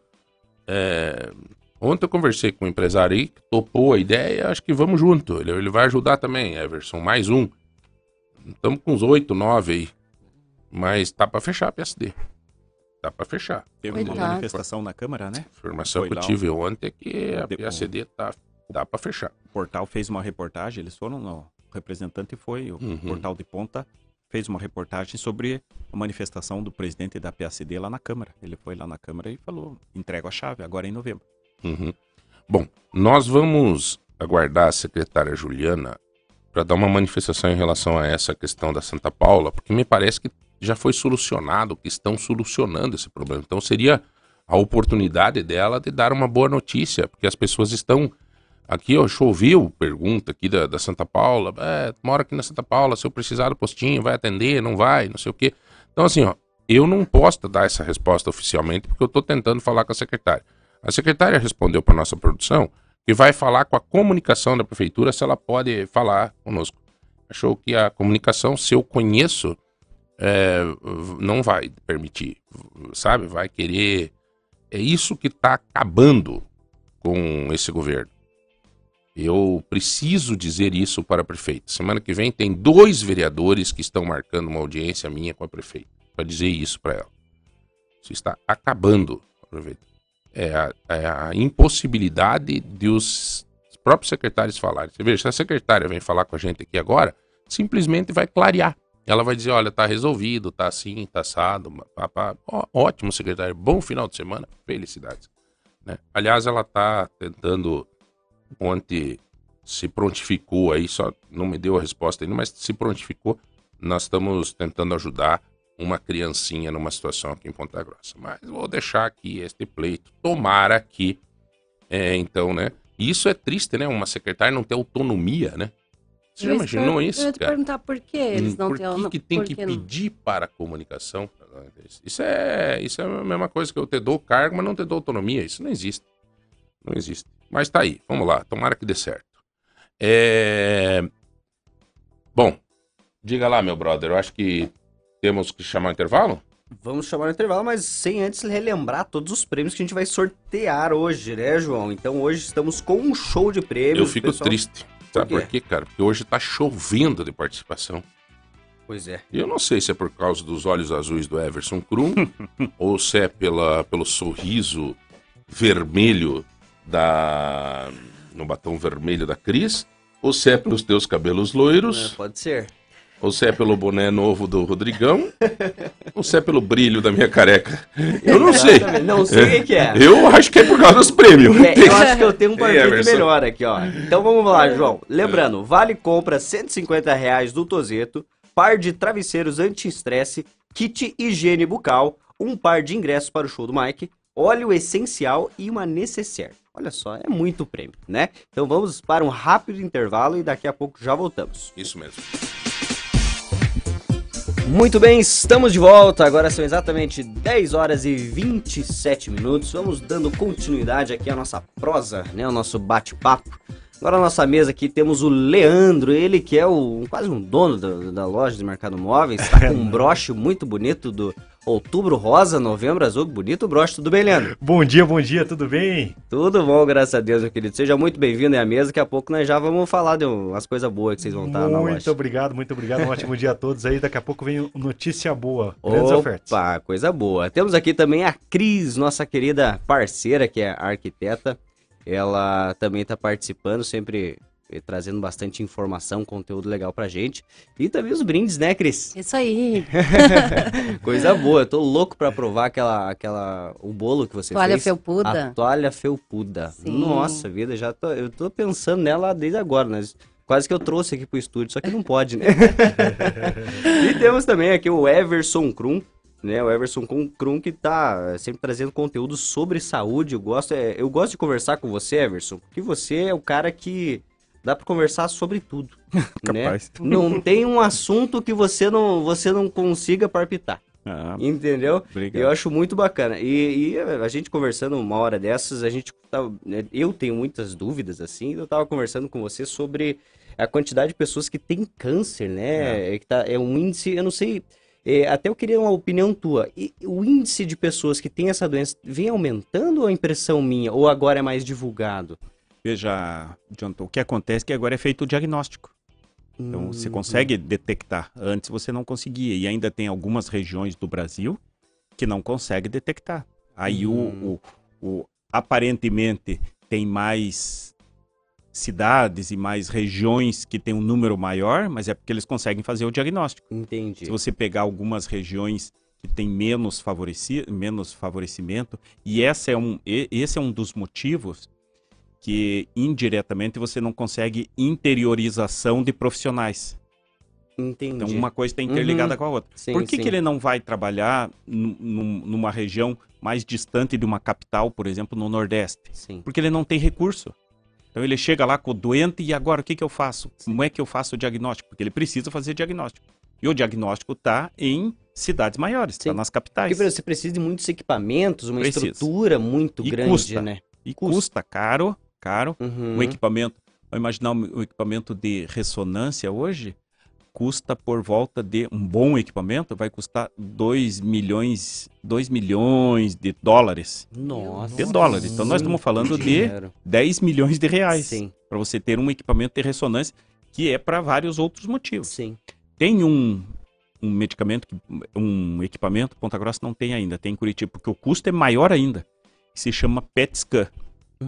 é, Ontem eu conversei com um empresário aí que topou a ideia, acho que vamos junto. Ele, ele vai ajudar também, Everson, mais um. Estamos com uns oito, nove aí. Mas tá para fechar a PSD. Tá para fechar.
Teve uma manifestação na Câmara, né?
informação
Foi
que eu tive
o-
ontem é que a
de-
PACD tá, dá para fechar.
O portal fez uma reportagem, eles foram no o representante foi, o
Uhum.
portal de ponta fez uma reportagem sobre a manifestação do presidente da PACD lá na Câmara. Ele foi lá na Câmara e falou, entrego a chave, agora é em novembro.
Uhum. Bom, nós vamos aguardar a secretária Juliana para dar uma manifestação em relação a essa questão da Santa Paula, porque me parece que já foi solucionado, que estão solucionando esse problema. Então seria a oportunidade dela de dar uma boa notícia, porque as pessoas estão aqui, ó, choveu pergunta aqui da, da Santa Paula, é, mora aqui na Santa Paula, se eu precisar do postinho, vai atender, não vai, não sei o quê. Então assim, ó, eu não posso dar essa resposta oficialmente, porque eu estou tentando falar com a secretária. A secretária respondeu para nossa produção que vai falar com a comunicação da prefeitura se ela pode falar conosco. Achou que a comunicação, se eu conheço, é, não vai permitir, sabe? Vai querer. É isso que está acabando com esse governo. Eu preciso dizer isso para a prefeita. Semana que vem tem dois vereadores que estão marcando uma audiência minha com a prefeita para dizer isso para ela. Isso está acabando, prefeita. É a, é a impossibilidade de os próprios secretários falarem. Você veja, se a secretária vem falar com a gente aqui agora, simplesmente vai clarear. Ela vai dizer, olha, tá resolvido, tá assim, tá assado. Ó, ótimo, secretário. Bom final de semana. Felicidades. Né? Aliás, ela tá tentando ontem se prontificou aí, só não me deu a resposta ainda, mas se prontificou. Nós estamos tentando ajudar uma criancinha numa situação aqui em Ponta Grossa. Mas vou deixar aqui este pleito. Tomara que, é, então, né? Isso é triste, né? Uma secretária não ter autonomia, né? Você já imaginou isso,
Eu ia te
cara?
perguntar por que eles
Hum,
não
por
têm
que,
aula-
que tem
por
que
que
pedir para a comunicação? Isso é, isso é a mesma coisa que eu te dou cargo, mas não te dou autonomia. Isso não existe. Não existe. Mas tá aí, vamos lá, tomara que dê certo. É... Bom, diga lá, meu brother, eu acho que temos que chamar o intervalo?
Vamos chamar o intervalo, mas sem antes relembrar todos os prêmios que a gente vai sortear hoje, né, João? Então hoje estamos com um show de prêmios.
eu fico
pessoal.
triste. Sabe
Por
por quê, cara? Porque hoje tá chovendo de participação.
Pois é.
E eu não sei se é por causa dos olhos azuis do Everson Krum <laughs> ou se é pela, pelo sorriso vermelho da. no batom vermelho da Cris, ou se é pelos teus cabelos loiros,
É, pode ser.
Ou se é pelo boné novo do Rodrigão, ou se é pelo brilho da minha careca. Eu não sei.
Não sei o que é.
Eu acho que é por causa dos prêmios.
É, eu acho que eu tenho um <laughs> partido
Everson.
melhor aqui, ó. Então vamos lá, João. Lembrando, vale compra 150 reais do Tozeto, par de travesseiros anti-estresse, kit higiene bucal, um par de ingressos para o show do Mike, óleo essencial e uma necessaire. Olha só, é muito prêmio, né? Então vamos para um rápido intervalo e daqui a pouco já voltamos.
Isso mesmo.
Muito bem, estamos de volta. Agora são exatamente 10 horas e 27 minutos. Vamos dando continuidade aqui à nossa prosa, né? O nosso bate-papo. Agora na nossa mesa aqui temos o Leandro, ele que é o, quase um dono da, da loja de mercado móveis. Está com um <laughs> broche muito bonito do outubro rosa, novembro azul. Bonito broche, tudo bem, Leandro?
Bom dia, bom dia, tudo bem?
Tudo bom, graças a Deus, meu querido. Seja muito bem-vindo à mesa. Daqui a pouco nós já vamos falar de umas coisas boas que vocês vão estar na loja.
Muito obrigado, muito obrigado. Um ótimo dia a todos aí. Daqui a pouco vem notícia boa. Grandes ofertas.
Opa, coisa boa. Temos aqui também a Cris, nossa querida parceira, que é arquiteta. Ela também está participando, sempre trazendo bastante informação, conteúdo legal pra gente. E também os brindes, né, Cris?
Isso aí. <laughs>
Coisa boa. Eu tô louco pra provar aquela, aquela, o bolo que você
Toalha
fez.
felpuda.
A toalha felpuda.
Sim.
Nossa vida, já tô, eu tô pensando nela desde agora, né? Quase que eu trouxe aqui pro estúdio, só que não pode, né? <laughs> e temos também aqui o Everson Krum, né? O Everson Krum- Krum que tá sempre trazendo conteúdo sobre saúde. Eu gosto, é, eu gosto de conversar com você, Everson, porque você é o cara que dá pra conversar sobre tudo, <laughs> né? Não tem um assunto que você não, você não consiga palpitar.
Ah,
Entendeu?
Obrigado.
Eu acho muito bacana. E, e a gente conversando uma hora dessas, a gente tava, né, eu tenho muitas dúvidas assim. Eu tava conversando com você sobre a quantidade de pessoas que têm câncer, né? É. que tá, é um índice, eu não sei. é, até eu queria uma opinião tua. E o índice de pessoas que têm essa doença vem aumentando ou é impressão minha? Ou agora é mais divulgado?
Veja, Jonathan, o que acontece é que agora é feito o diagnóstico. Então você
Hum.
consegue detectar. Antes você não conseguia. E ainda tem algumas regiões do Brasil que não consegue detectar. Aí o-
Hum.
o, o- aparentemente tem mais cidades e mais regiões que tem um número maior, mas é porque eles conseguem fazer o diagnóstico.
Entendi.
Se você pegar algumas regiões que tem menos, favoreci menos favorecimento, e essa é um, e- esse é um dos motivos que indiretamente você não consegue interiorização de profissionais.
Entendi.
Então uma coisa está interligada
Uhum.
com a outra.
Sim,
Por que,
sim.
que ele não vai trabalhar num- num- numa região mais distante de uma capital, por exemplo, no Nordeste?
Sim.
Porque ele não tem recurso. Então ele chega lá com o doente e agora o que, que eu faço? Como é que eu faço o diagnóstico? Porque ele precisa fazer diagnóstico. E o diagnóstico está em cidades maiores, está nas capitais.
Porque você precisa de muitos equipamentos, uma
Precisa.
estrutura muito
E
grande,
custa.
né?
E custa caro, caro.
Uhum.
Um equipamento, vamos imaginar um equipamento de ressonância hoje, custa por volta de um bom equipamento, vai custar 2 milhões, 2 milhões de dólares.
Nossa.
De dólares. Então nós estamos falando de
Dinheiro.
10 milhões de reais para você ter um equipamento de ressonância que é para vários outros motivos.
Sim.
Tem um, um medicamento, um equipamento Ponta Grossa não tem ainda, tem em Curitiba, porque o custo é maior ainda, se chama PET scan.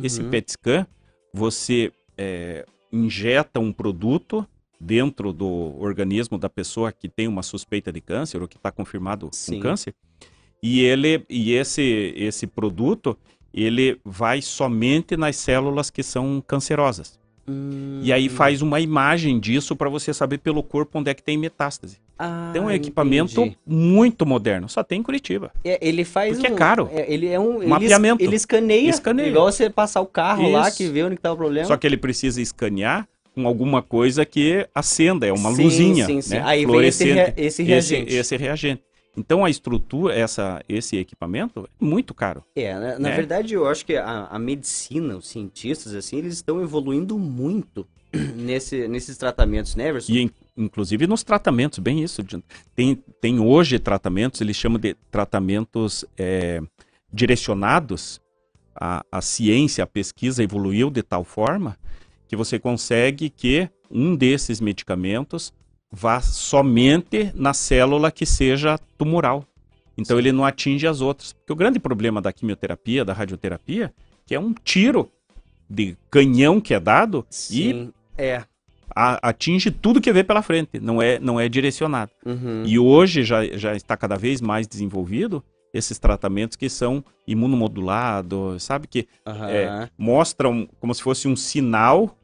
Esse
Uhum.
PET scan, você é, injeta um produto dentro do organismo da pessoa que tem uma suspeita de câncer ou que está confirmado
Sim.
com câncer, e ele e esse esse produto ele vai somente nas células que são cancerosas. E aí faz uma imagem disso para você saber pelo corpo onde é que tem metástase.
Ah,
então é um equipamento
entendi.
muito moderno, só tem em Curitiba.
É, ele faz
Porque é
um-
caro.
é, ele é um ele es-
Mapeamento.
Ele escaneia,
Escaneia.
igual você passar o carro lá
Isso.
que vê onde que tá o problema.
Só que ele precisa escanear com alguma coisa que acenda, é uma
Sim,
luzinha,
sim, sim.
né?
Aí vem esse esse reagente.
Esse, reagente. Então a estrutura, essa, esse equipamento é muito caro.
É, na, na
né?
verdade eu acho que a, a medicina, os cientistas, assim, eles estão evoluindo muito <clears throat> nesse, nesses tratamentos, né, Everson?
E in- inclusive nos tratamentos, bem isso. Tem, tem hoje tratamentos, eles chamam de tratamentos é, direcionados. A, a ciência, a pesquisa evoluiu de tal forma que você consegue que um desses medicamentos vá somente na célula que seja tumoral. Então ele não atinge as outras. Porque o grande problema da quimioterapia, da radioterapia, que é um tiro de canhão que é dado
Sim, é.
A- atinge tudo que vê pela frente, não é, não é direcionado.
Uhum.
E hoje já, já está cada vez mais desenvolvido esses tratamentos que são imunomodulados, sabe? Que
Aham.
é, mostram como se fosse um sinal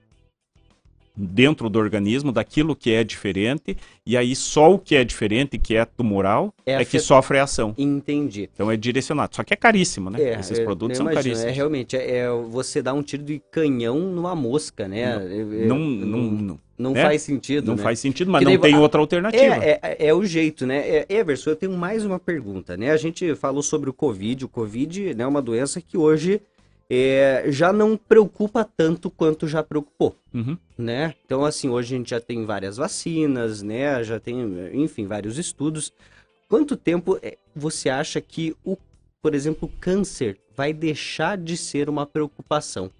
dentro do organismo daquilo que é diferente, e aí só o que é diferente, que é tumoral,
É
é,
a
que sofre a ação.
Entendi.
Então é direcionado. Só que é caríssimo, né?
É,
Esses
eu-
produtos são
imagino,
caríssimos.
É realmente, é, é você dar um tiro de canhão numa mosca, né? Eu- eu-
Não, não, não,
não
né?
faz sentido,
Não
né?
faz sentido, mas
Que
não
nem-
tem
ah,
outra alternativa.
É, é, é o jeito, né? É, Everson, eu tenho mais uma pergunta, né? A gente falou sobre o Covid. O Covid né, é uma doença que hoje é, já não preocupa tanto quanto já preocupou,
Uhum.
né? Então, assim, hoje a gente já tem várias vacinas, né? Já tem, enfim, vários estudos. Quanto tempo é, você acha que o, por exemplo, o câncer vai deixar de ser uma preocupação?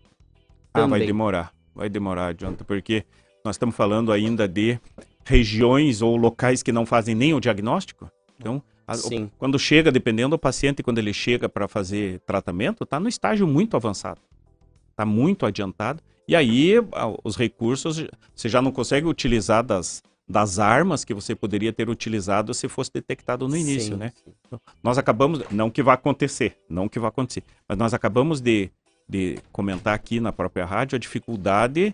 Ah, vai
Também.
demorar. Vai demorar, adianta, porque nós estamos falando ainda de regiões ou locais que não fazem nem o diagnóstico. Então, a- o-
Sim.
quando chega, dependendo do paciente, quando ele chega para fazer tratamento, está no estágio muito avançado. Está muito adiantado. E aí, os recursos, você já não consegue utilizar das, das armas que você poderia ter utilizado se fosse detectado no início,
Sim,
né? Então, Nós acabamos, não que vai acontecer, não que vai acontecer, mas nós acabamos de, de comentar aqui na própria rádio a dificuldade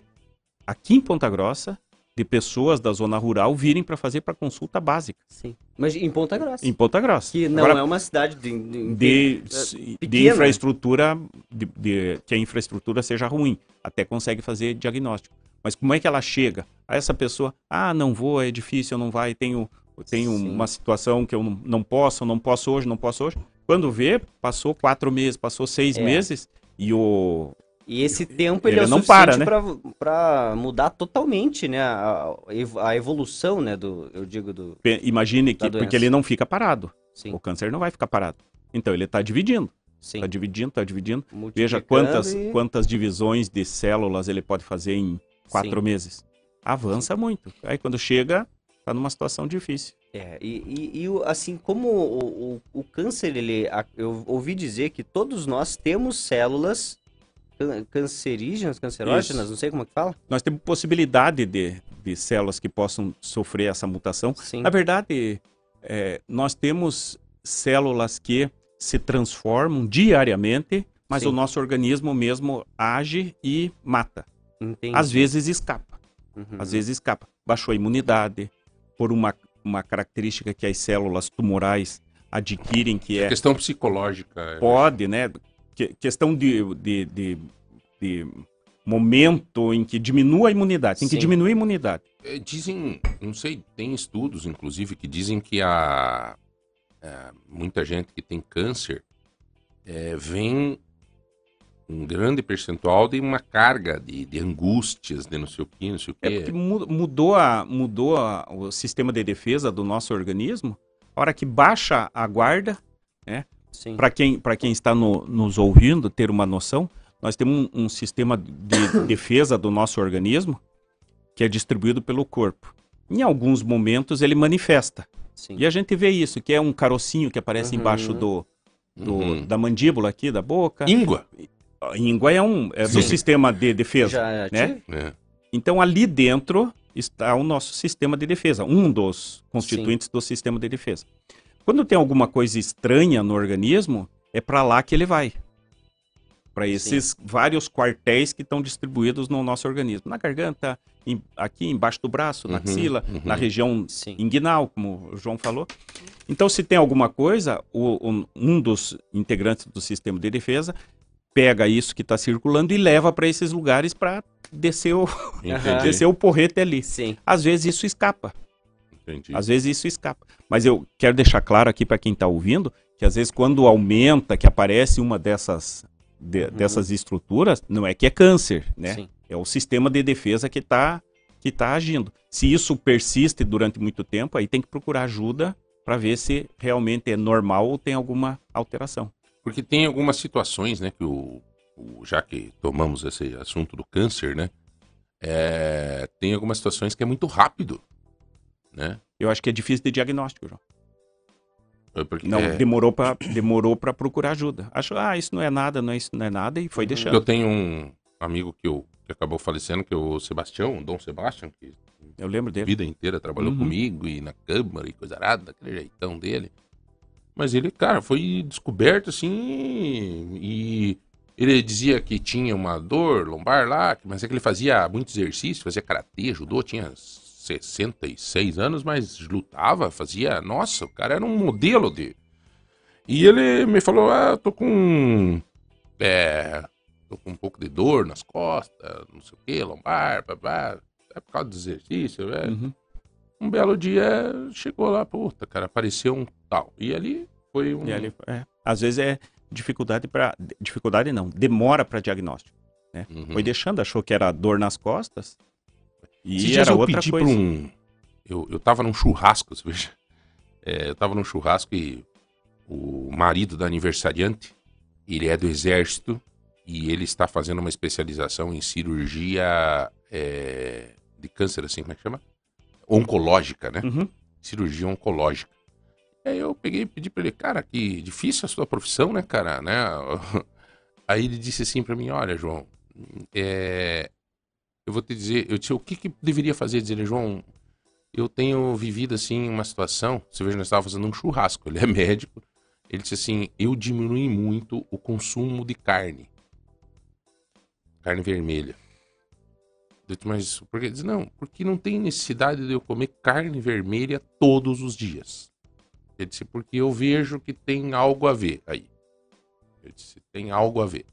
aqui em Ponta Grossa de pessoas da zona rural virem para fazer para consulta básica.
Sim. Mas em Ponta Grossa.
Em Ponta Grossa.
Que não
Agora,
é uma cidade de, de,
de, de
pequena.
infraestrutura, de, de- que a infraestrutura seja ruim, até consegue fazer diagnóstico. Mas como é que ela chega? A essa pessoa, ah, não vou, é difícil, não vai, tenho, tenho uma situação que eu não, não posso, não posso hoje, não posso hoje. Quando vê, passou quatro meses, passou seis
É.
meses e o
E esse tempo ele,
Ele
é
não
suficiente
para, né?
pra mudar totalmente, né? A, a evolução, né? Do, eu digo do.
Imagine que, porque ele não fica parado.
Sim.
O câncer não vai ficar parado. Então ele está dividindo.
Sim.
Está dividindo, está dividindo. Veja quantas,
e-
quantas divisões de células ele pode fazer em quatro
Sim.
meses. Avança muito. Aí quando chega, está numa situação difícil.
É, e, e- e assim, como o, o, o câncer, ele. Eu ouvi dizer que todos nós temos células cancerígenas, cancerógenas,
Isso.
não sei como é que fala.
Nós temos possibilidade de, de células que possam sofrer essa mutação.
Sim.
Na verdade, é, nós temos células que se transformam diariamente, mas
Sim.
o nosso organismo mesmo age e mata.
Entendi.
Às vezes escapa.
Uhum.
Às vezes escapa. Baixou a imunidade por uma, uma característica que as células tumorais adquirem, que é...
Questão psicológica. é.
Pode, né? Que- questão de, de, de, de momento em que diminua a imunidade. Tem que
Sim.
diminuir a imunidade.
É, Dizem, não sei, tem estudos, inclusive, que dizem que a, é, muita gente que tem câncer é, vem um grande percentual de uma carga de, de angústias, de não sei o que, não sei o
É
quê.
porque mu- mudou, a, mudou a- o sistema de defesa do nosso organismo. A hora que baixa a guarda, né?
Sim.
Para quem, pra quem está no- nos ouvindo ter uma noção, nós temos um, um sistema de <coughs> defesa do nosso organismo que é distribuído pelo corpo. Em alguns momentos ele manifesta.
Sim.
E a gente vê isso, que é um carocinho que aparece
Uhum.
embaixo do, do-
Uhum.
da mandíbula aqui, da boca.
Íngua.
Íngua é um é do
Sim.
sistema de defesa,
Já
né?
tive.
É.
Então ali dentro está o nosso sistema de defesa, um dos constituintes do sistema de defesa. Quando tem alguma coisa estranha no organismo, é para lá que ele vai. Para esses vários quartéis que estão distribuídos no nosso organismo, na garganta, em- aqui embaixo do braço, na
Uhum,
axila,
uhum.
na região
Sim.
inguinal, como o João falou. Então, se tem alguma coisa, o- um dos integrantes do sistema de defesa pega isso que está circulando e leva para esses lugares para descer o, <laughs> descer o porrete ali.
Sim.
Às vezes isso escapa.
Entendi.
Às vezes isso escapa. Mas eu quero deixar claro aqui para quem está ouvindo que às vezes quando aumenta, que aparece uma dessas, de- dessas estruturas, não é que é câncer, né?
Uhum. Sim.
É o sistema de defesa que está que tá agindo. Se isso persiste durante muito tempo, aí tem que procurar ajuda para ver se realmente é normal ou tem alguma alteração.
Porque tem algumas situações, né, que o, o- já que tomamos esse assunto do câncer, né, é, tem algumas situações que é muito rápido, né?
Eu acho que é difícil de diagnóstico, João.
É Porque,
Não,
é,
demorou para demorou para procurar ajuda. Acho, ah, isso não é nada, não é isso não é nada e foi deixando.
eu tenho um amigo que, eu, que acabou falecendo, que é o Sebastião, o Dom Sebastião, que
Eu lembro
a
dele.
vida inteira trabalhou
Uhum.
comigo e na Câmara e coisa arada, daquele jeitão dele. Mas ele, cara, foi descoberto assim e ele dizia que tinha uma dor lombar lá, mas é que ele fazia muito exercício, fazia karatê, judô, tinha 66 anos, mas lutava, fazia, nossa, o cara era um modelo de. E ele me falou: "Ah, eu tô com é, tô com um pouco de dor nas costas, não sei o que, lombar, babá. É por causa do exercício, velho.
Uhum.
Um belo dia chegou lá, puta, cara, apareceu um tal. E ali foi um.
E ali, é, às vezes é dificuldade para dificuldade não, demora para diagnóstico, né?
Uhum.
Foi deixando, achou que era dor nas costas e
Esses
era
eu
outra
pedi
coisa.
um. Eu, eu tava num churrasco, <laughs> você veja. É, eu tava num churrasco e o marido da aniversariante, ele é do exército e ele está fazendo uma especialização em cirurgia é, de câncer, assim, como é que chama? Oncológica, né?
Uhum.
Cirurgia oncológica. Aí eu peguei e pedi pra ele, cara, que difícil a sua profissão, né, cara, né? <laughs> Aí ele disse assim pra mim, olha, João, é, eu vou te dizer, eu disse, o que, que deveria fazer? Dizer, ele, João, eu tenho vivido assim uma situação. Você veja, nós estávamos fazendo um churrasco. <laughs> Ele é médico. Ele disse assim: eu diminui muito o consumo de carne, carne vermelha. Eu disse, mas por que? Ele disse, não, porque não tem necessidade de eu comer carne vermelha todos os dias. Ele disse, porque eu vejo que tem algo a ver aí. Eu disse, tem algo a ver.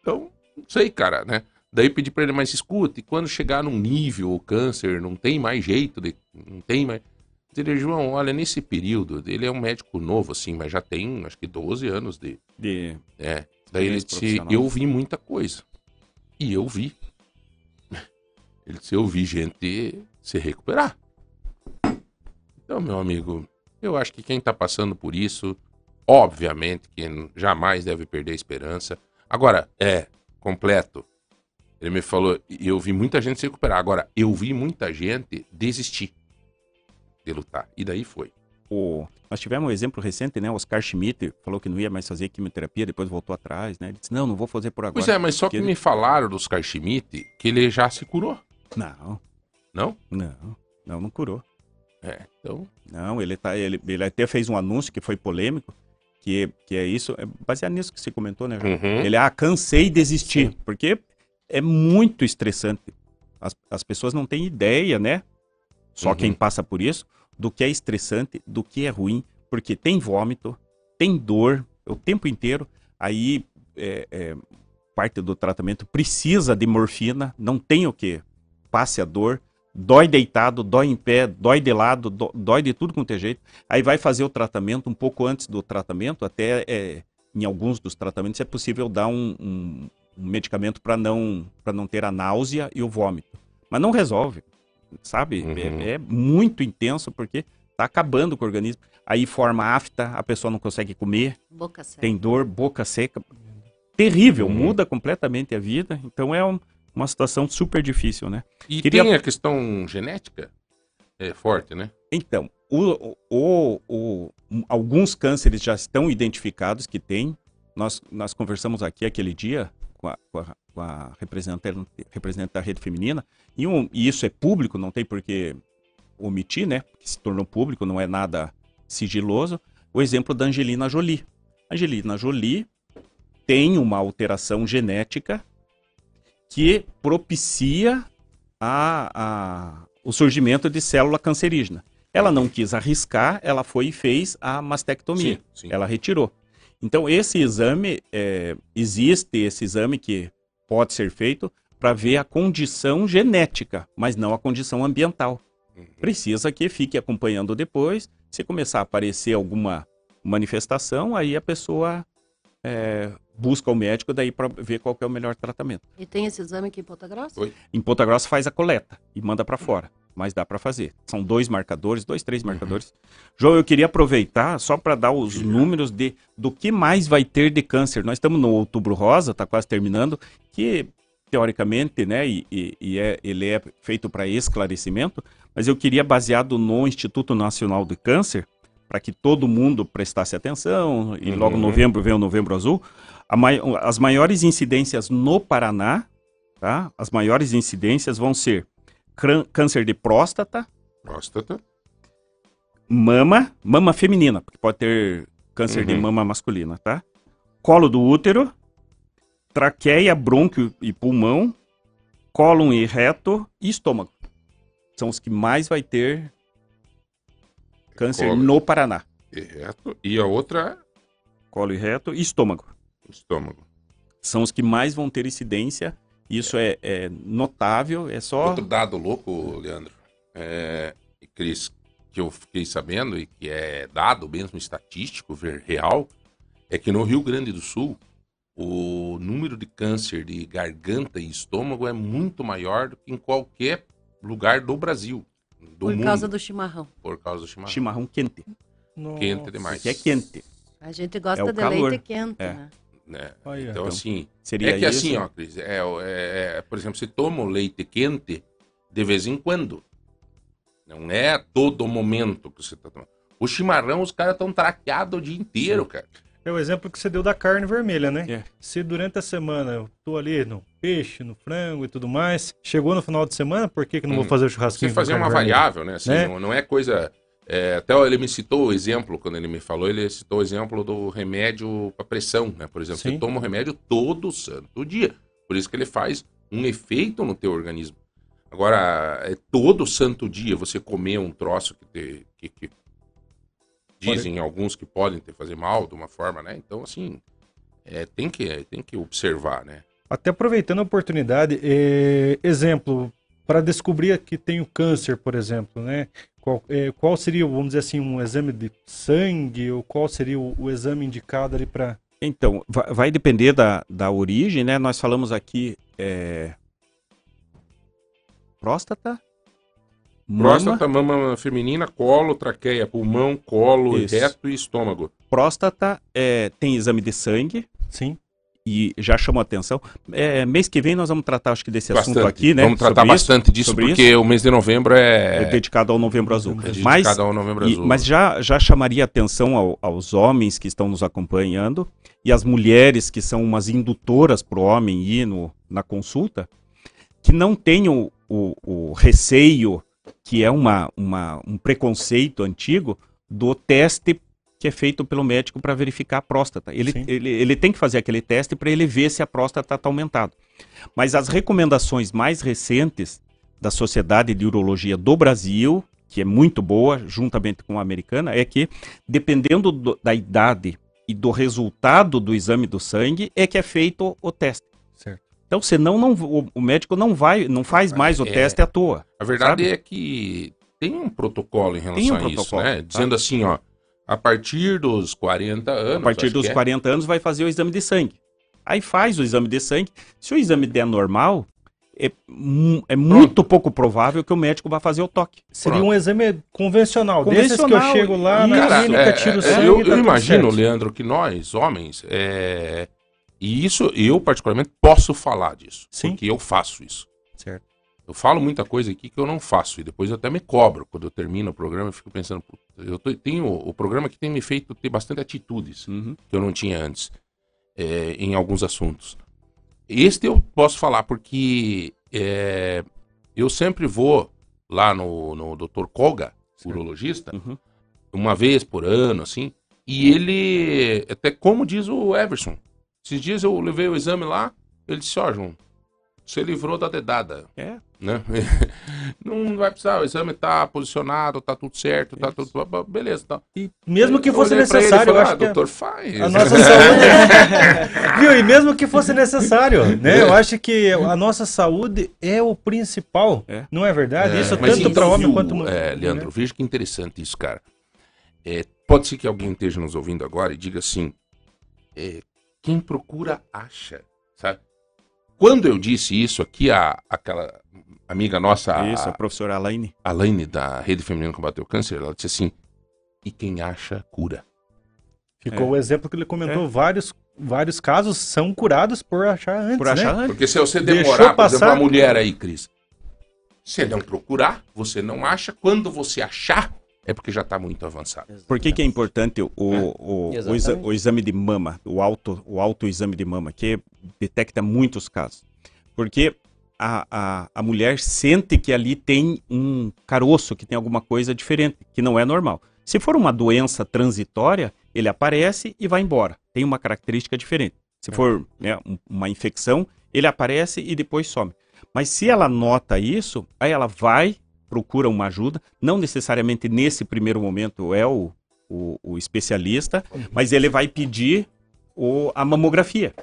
Então, não sei, cara, né? Daí eu pedi pra ele, mas escuta, e quando chegar num nível, o câncer, não tem mais jeito, de, não tem mais... Ele, João, olha, nesse período, ele é um médico novo, assim, mas já tem, acho que 12 anos de...
De
É, daí ele disse, eu vi muita coisa. E eu vi. <laughs> Ele disse, eu vi gente se recuperar. Então, meu amigo, eu acho que quem tá passando por isso, obviamente, que jamais deve perder a esperança. Agora, é, completo. Ele me falou, eu vi muita gente se recuperar. Agora, eu vi muita gente desistir de lutar. E daí foi.
O, nós tivemos um exemplo recente, né? Oscar Schmidt falou que não ia mais fazer quimioterapia, depois voltou atrás, né? Ele disse, não, não vou fazer por agora.
Pois é, mas só que
ele-
me falaram dos Oscar Schmidt que ele já se curou.
Não.
Não?
Não, não, não curou.
É, então...
Não, ele, tá, ele, ele até fez um anúncio que foi polêmico, que, que é isso, é baseado nisso que você comentou, né?
Uhum.
Ele, ah, cansei de desistir, porque é muito estressante. As, as pessoas não têm ideia, né? Só
Uhum.
quem passa por isso, do que é estressante, do que é ruim, porque tem vômito, tem dor o tempo inteiro, aí é, é, parte do tratamento precisa de morfina, não tem o que, passe a dor, dói deitado, dói em pé, dói de lado, dó- dói de tudo quanto é jeito. Aí vai fazer o tratamento um pouco antes do tratamento, até é, em alguns dos tratamentos, é possível dar um, um, um medicamento para não, pra não ter a náusea e o vômito. Mas não resolve, sabe?
Uhum.
É, é muito intenso porque tá acabando com o organismo. Aí forma afta, a pessoa não consegue comer,
Boca seca.
tem dor, boca seca. Terrível,
Uhum.
muda completamente a vida. Então é um- uma situação super difícil, né?
E
Queria-
tem a questão genética? É forte, né?
Então, o, o- o- alguns cânceres já estão identificados que tem. Nós, nós conversamos aqui aquele dia com a, com a- com a representante, representante da rede feminina, e, um- e isso é público, não tem por que omitir, né? Que se tornou público, não é nada sigiloso. O exemplo da Angelina Jolie. Angelina Jolie tem uma alteração genética que propicia a, a- o surgimento de célula cancerígena. Ela não quis arriscar, ela foi e fez a mastectomia.
Sim, sim.
Ela retirou. Então, esse exame, é, existe esse exame que pode ser feito para ver a condição genética, mas não a condição ambiental. Precisa que fique acompanhando depois. Se começar a aparecer alguma manifestação, aí a pessoa é, busca o médico daí para ver qual que é o melhor tratamento.
E tem esse exame aqui em Ponta Grossa?
Em Ponta Grossa faz a coleta e manda para fora, mas dá para fazer. São dois marcadores, dois, três marcadores. João, eu queria aproveitar só para dar os números de do que mais vai ter de câncer. Nós estamos no Outubro Rosa, está quase terminando, que teoricamente, né, e, e- e é, ele é feito para esclarecimento, mas eu queria baseado no Instituto Nacional de Câncer, para que todo mundo prestasse atenção, e logo em
Uhum.
novembro vem o Novembro Azul, mai- as maiores incidências no Paraná, tá? As maiores incidências vão ser câncer de próstata,
Próstata.
mama, mama feminina, porque pode ter câncer de
Uhum.
mama masculina, tá? Colo do útero, traqueia, brônquio e pulmão, cólon e reto e estômago. São os que mais vai ter câncer
Colo.
no Paraná.
E reto. E a outra
Colo e reto e estômago.
Estômago.
São os que mais vão ter incidência. Isso é, é notável, é só...
Outro dado louco, Leandro, é, e Cris, que eu fiquei sabendo e que é dado mesmo estatístico, ver- real, é que no Rio Grande do Sul o número de câncer de garganta e estômago é muito maior do que em qualquer lugar do Brasil. Do
Por
mundo,
causa do chimarrão.
Por causa do chimarrão.
Chimarrão quente.
Quente demais.
Que é quente.
A gente gosta
É
de
calor.
leite quente,
É.
né?
Né? Então,
Então,
assim,
seria
é que
isso?
assim, ó, Cris, é, é- é- por exemplo, você toma o leite quente de vez em quando. Não é a todo momento que você tá tomando. O chimarrão, os caras estão traqueados o dia inteiro, cara.
É o exemplo que você deu da carne vermelha, né?
É.
Se durante a semana eu tô ali no peixe, no frango e tudo mais, chegou no final de semana, por que, que não vou
Hum.
fazer o
Você
churrasquinho com
fazer uma
vermelha?
variável, né? Assim, Não, não é coisa. É, até ele me citou o exemplo, quando ele me falou, ele citou o exemplo do remédio para pressão, né? Por exemplo,
Sim.
você toma o remédio todo santo dia. Por isso que ele faz um efeito no teu organismo. Agora, é todo santo dia você comer um troço que, te, que, que dizem alguns que podem te fazer mal de uma forma, né? Então, assim, é, tem, que, tem que observar, né?
Até aproveitando a oportunidade, é, exemplo, para descobrir que tenho câncer, por exemplo, né? Qual, é, qual seria, vamos dizer assim, um exame de sangue, ou qual seria o, o exame indicado ali para.
Então, vai, vai depender da, da origem, né? Nós falamos aqui é, próstata,
Próstata, mama feminina, colo, traqueia, pulmão, colo,
Isso.
reto e estômago.
próstata é, tem exame de sangue.
Sim.
E já chamou a atenção. É, mês que vem nós vamos tratar, acho que desse assunto
Bastante.
aqui, né?
Vamos tratar
sobre
bastante disso,
sobre
porque
isso.
o mês de novembro é...
É dedicado ao Novembro Azul.
É dedicado
mas,
ao Novembro
e-
Azul.
mas já, já chamaria atenção ao- aos homens que estão nos acompanhando e as mulheres que são umas indutoras para o homem ir no, na consulta, que não tenham o, o receio, que é uma, uma, um preconceito antigo, do teste que é feito pelo médico para verificar a próstata. Ele, ele, ele tem que fazer aquele teste para ele ver se a próstata está aumentada. Mas as recomendações mais recentes da Sociedade de Urologia do Brasil, que é muito boa, juntamente com a americana, é que, dependendo do- da idade e do resultado do exame do sangue, é que é feito o teste.
Certo.
Então, senão não, o, o médico não vai, não faz mais o
É,
teste à toa.
A verdade
sabe?
é que tem um protocolo em relação
um
a isso, né?
tá.
Dizendo assim, ó, A partir dos 40 anos.
A partir dos
que é.
40 anos vai fazer o exame de sangue. Aí faz o exame de sangue. Se o exame der normal, é, é muito pouco provável que o médico vá fazer o toque.
Seria um exame convencional, desses que eu
Convencional.
chego lá na
Cara,
clínica,
é,
tiro
é,
sangue
eu,
tá
eu imagino,
certo.
Leandro, que nós, homens, é, e isso eu particularmente posso falar disso, porque eu faço isso.
Certo.
Eu falo muita coisa aqui que eu não faço e depois eu até me cobro quando eu termino o programa. Eu fico pensando, "Puta, eu tô- tenho o programa que tem me feito ter bastante atitudes que eu não tinha antes é, em alguns assuntos. Este eu posso falar porque é, eu sempre vou lá no, no Dr. Koga, urologista, uma vez por ano, assim, e ele, até como diz o Everson, esses dias eu levei o exame lá, ele disse, ó, João, você livrou da dedada.
É.
Né? <laughs> Não vai precisar, o exame tá posicionado, tá tudo certo, tá tudo. Beleza. Tá.
E mesmo que
Eu
fosse necessário, eu
falei,
acho
"Ah,
que a-
doutor, faz.
a nossa saúde. <laughs> <laughs> Viu? E mesmo que fosse necessário, né? Eu acho que a nossa saúde é o principal, não é verdade? Isso
mas
tanto para homem quanto mulher.
É, Leandro, veja que interessante isso, cara. É, pode ser que alguém esteja nos ouvindo agora e diga assim: é, quem procura acha, sabe? Quando eu disse isso aqui, a, aquela amiga nossa, a,
Isso, a professora Alaine.
Alaine, da Rede Feminina Combater o Câncer, ela disse assim: e quem acha, cura.
Ficou
É.
o exemplo que ele comentou, vários, vários casos são curados por achar antes,
Por achar
né?
antes. Porque se você
Deixou
demorar, por exemplo,
passar-
a mulher aí, Cris, você não procurar, você não acha, quando você achar, é porque já está muito avançado.
Por que, que é importante o, o, o, o exa-
Exatamente.
o exame de mama, o auto, o autoexame de mama, que detecta muitos casos? Porque a, a, a mulher sente que ali tem um caroço, que tem alguma coisa diferente, que não é normal. Se for uma doença transitória, ele aparece e vai embora. Tem uma característica diferente. Se for né, um- uma infecção, ele aparece e depois some. Mas se ela nota isso, aí ela vai, procura uma ajuda. Não necessariamente nesse primeiro momento é o, o, o especialista, mas ele vai pedir o, a mamografia.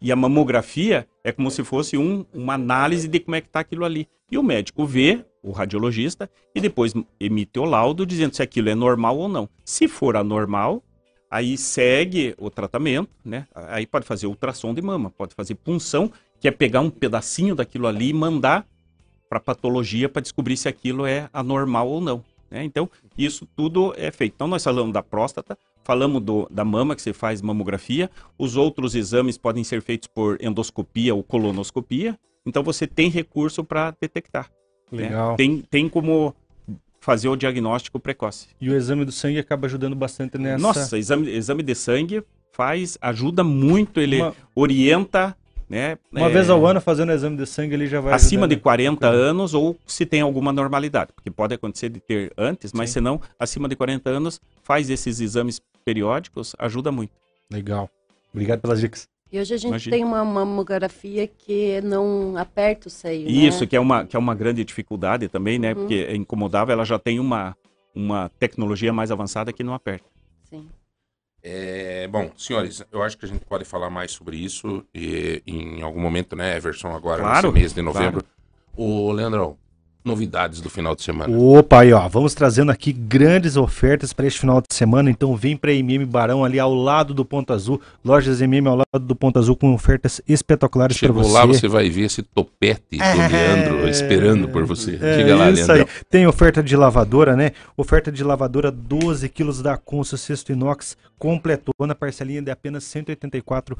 E a mamografia é como se fosse um, uma análise de como é que está aquilo ali. E o médico vê, o radiologista, e depois emite o laudo dizendo se aquilo é normal ou não. Se for anormal, aí segue o tratamento, né? Aí pode fazer ultrassom de mama, pode fazer punção, que é pegar um pedacinho daquilo ali e mandar para patologia para descobrir se aquilo é anormal ou não. né? Então, isso tudo é feito. Então, nós falamos da próstata, falamos do, da mama, que você faz mamografia, os outros exames podem ser feitos por endoscopia ou colonoscopia. Então, você tem recurso para detectar. né?
Legal.
Tem, tem como fazer o diagnóstico precoce.
E o exame do sangue acaba ajudando bastante nessa.
Nossa, exame, exame de sangue faz, ajuda muito, ele
Uma-
orienta, né?
Uma
é,
vez ao ano fazendo exame de sangue ele já vai
acima de
ajudando.
40 anos ou se tem alguma normalidade, porque pode acontecer de ter antes, mas se não, acima de 40 anos, faz esses exames periódicos, ajuda muito.
Legal. Obrigado pelas dicas.
E hoje a gente
Imagina.
tem uma mamografia que não aperta o seio, né?
Isso, que é uma, que é uma grande dificuldade também, né?
Uhum.
Porque é incomodável, ela já tem uma, uma tecnologia mais avançada que não aperta.
Sim.
É, bom, senhores, eu acho que a gente pode falar mais sobre isso e, em algum momento, né, Everson, agora
Claro,
nesse mês de novembro. Ô, Leandrão, novidades do final de semana.
Opa, aí ó, vamos trazendo aqui grandes ofertas para este final de semana, então vem para MM Barão ali ao lado do Ponto Azul, lojas MM ao lado do Ponto Azul com ofertas espetaculares para você.
lá, você vai ver esse topete do Leandro esperando por você.
É,
Diga lá,
isso
Leandro.
aí. Tem oferta de lavadora, né? Oferta de lavadora 12 quilos da Consul cesto inox completou na parcelinha de apenas 184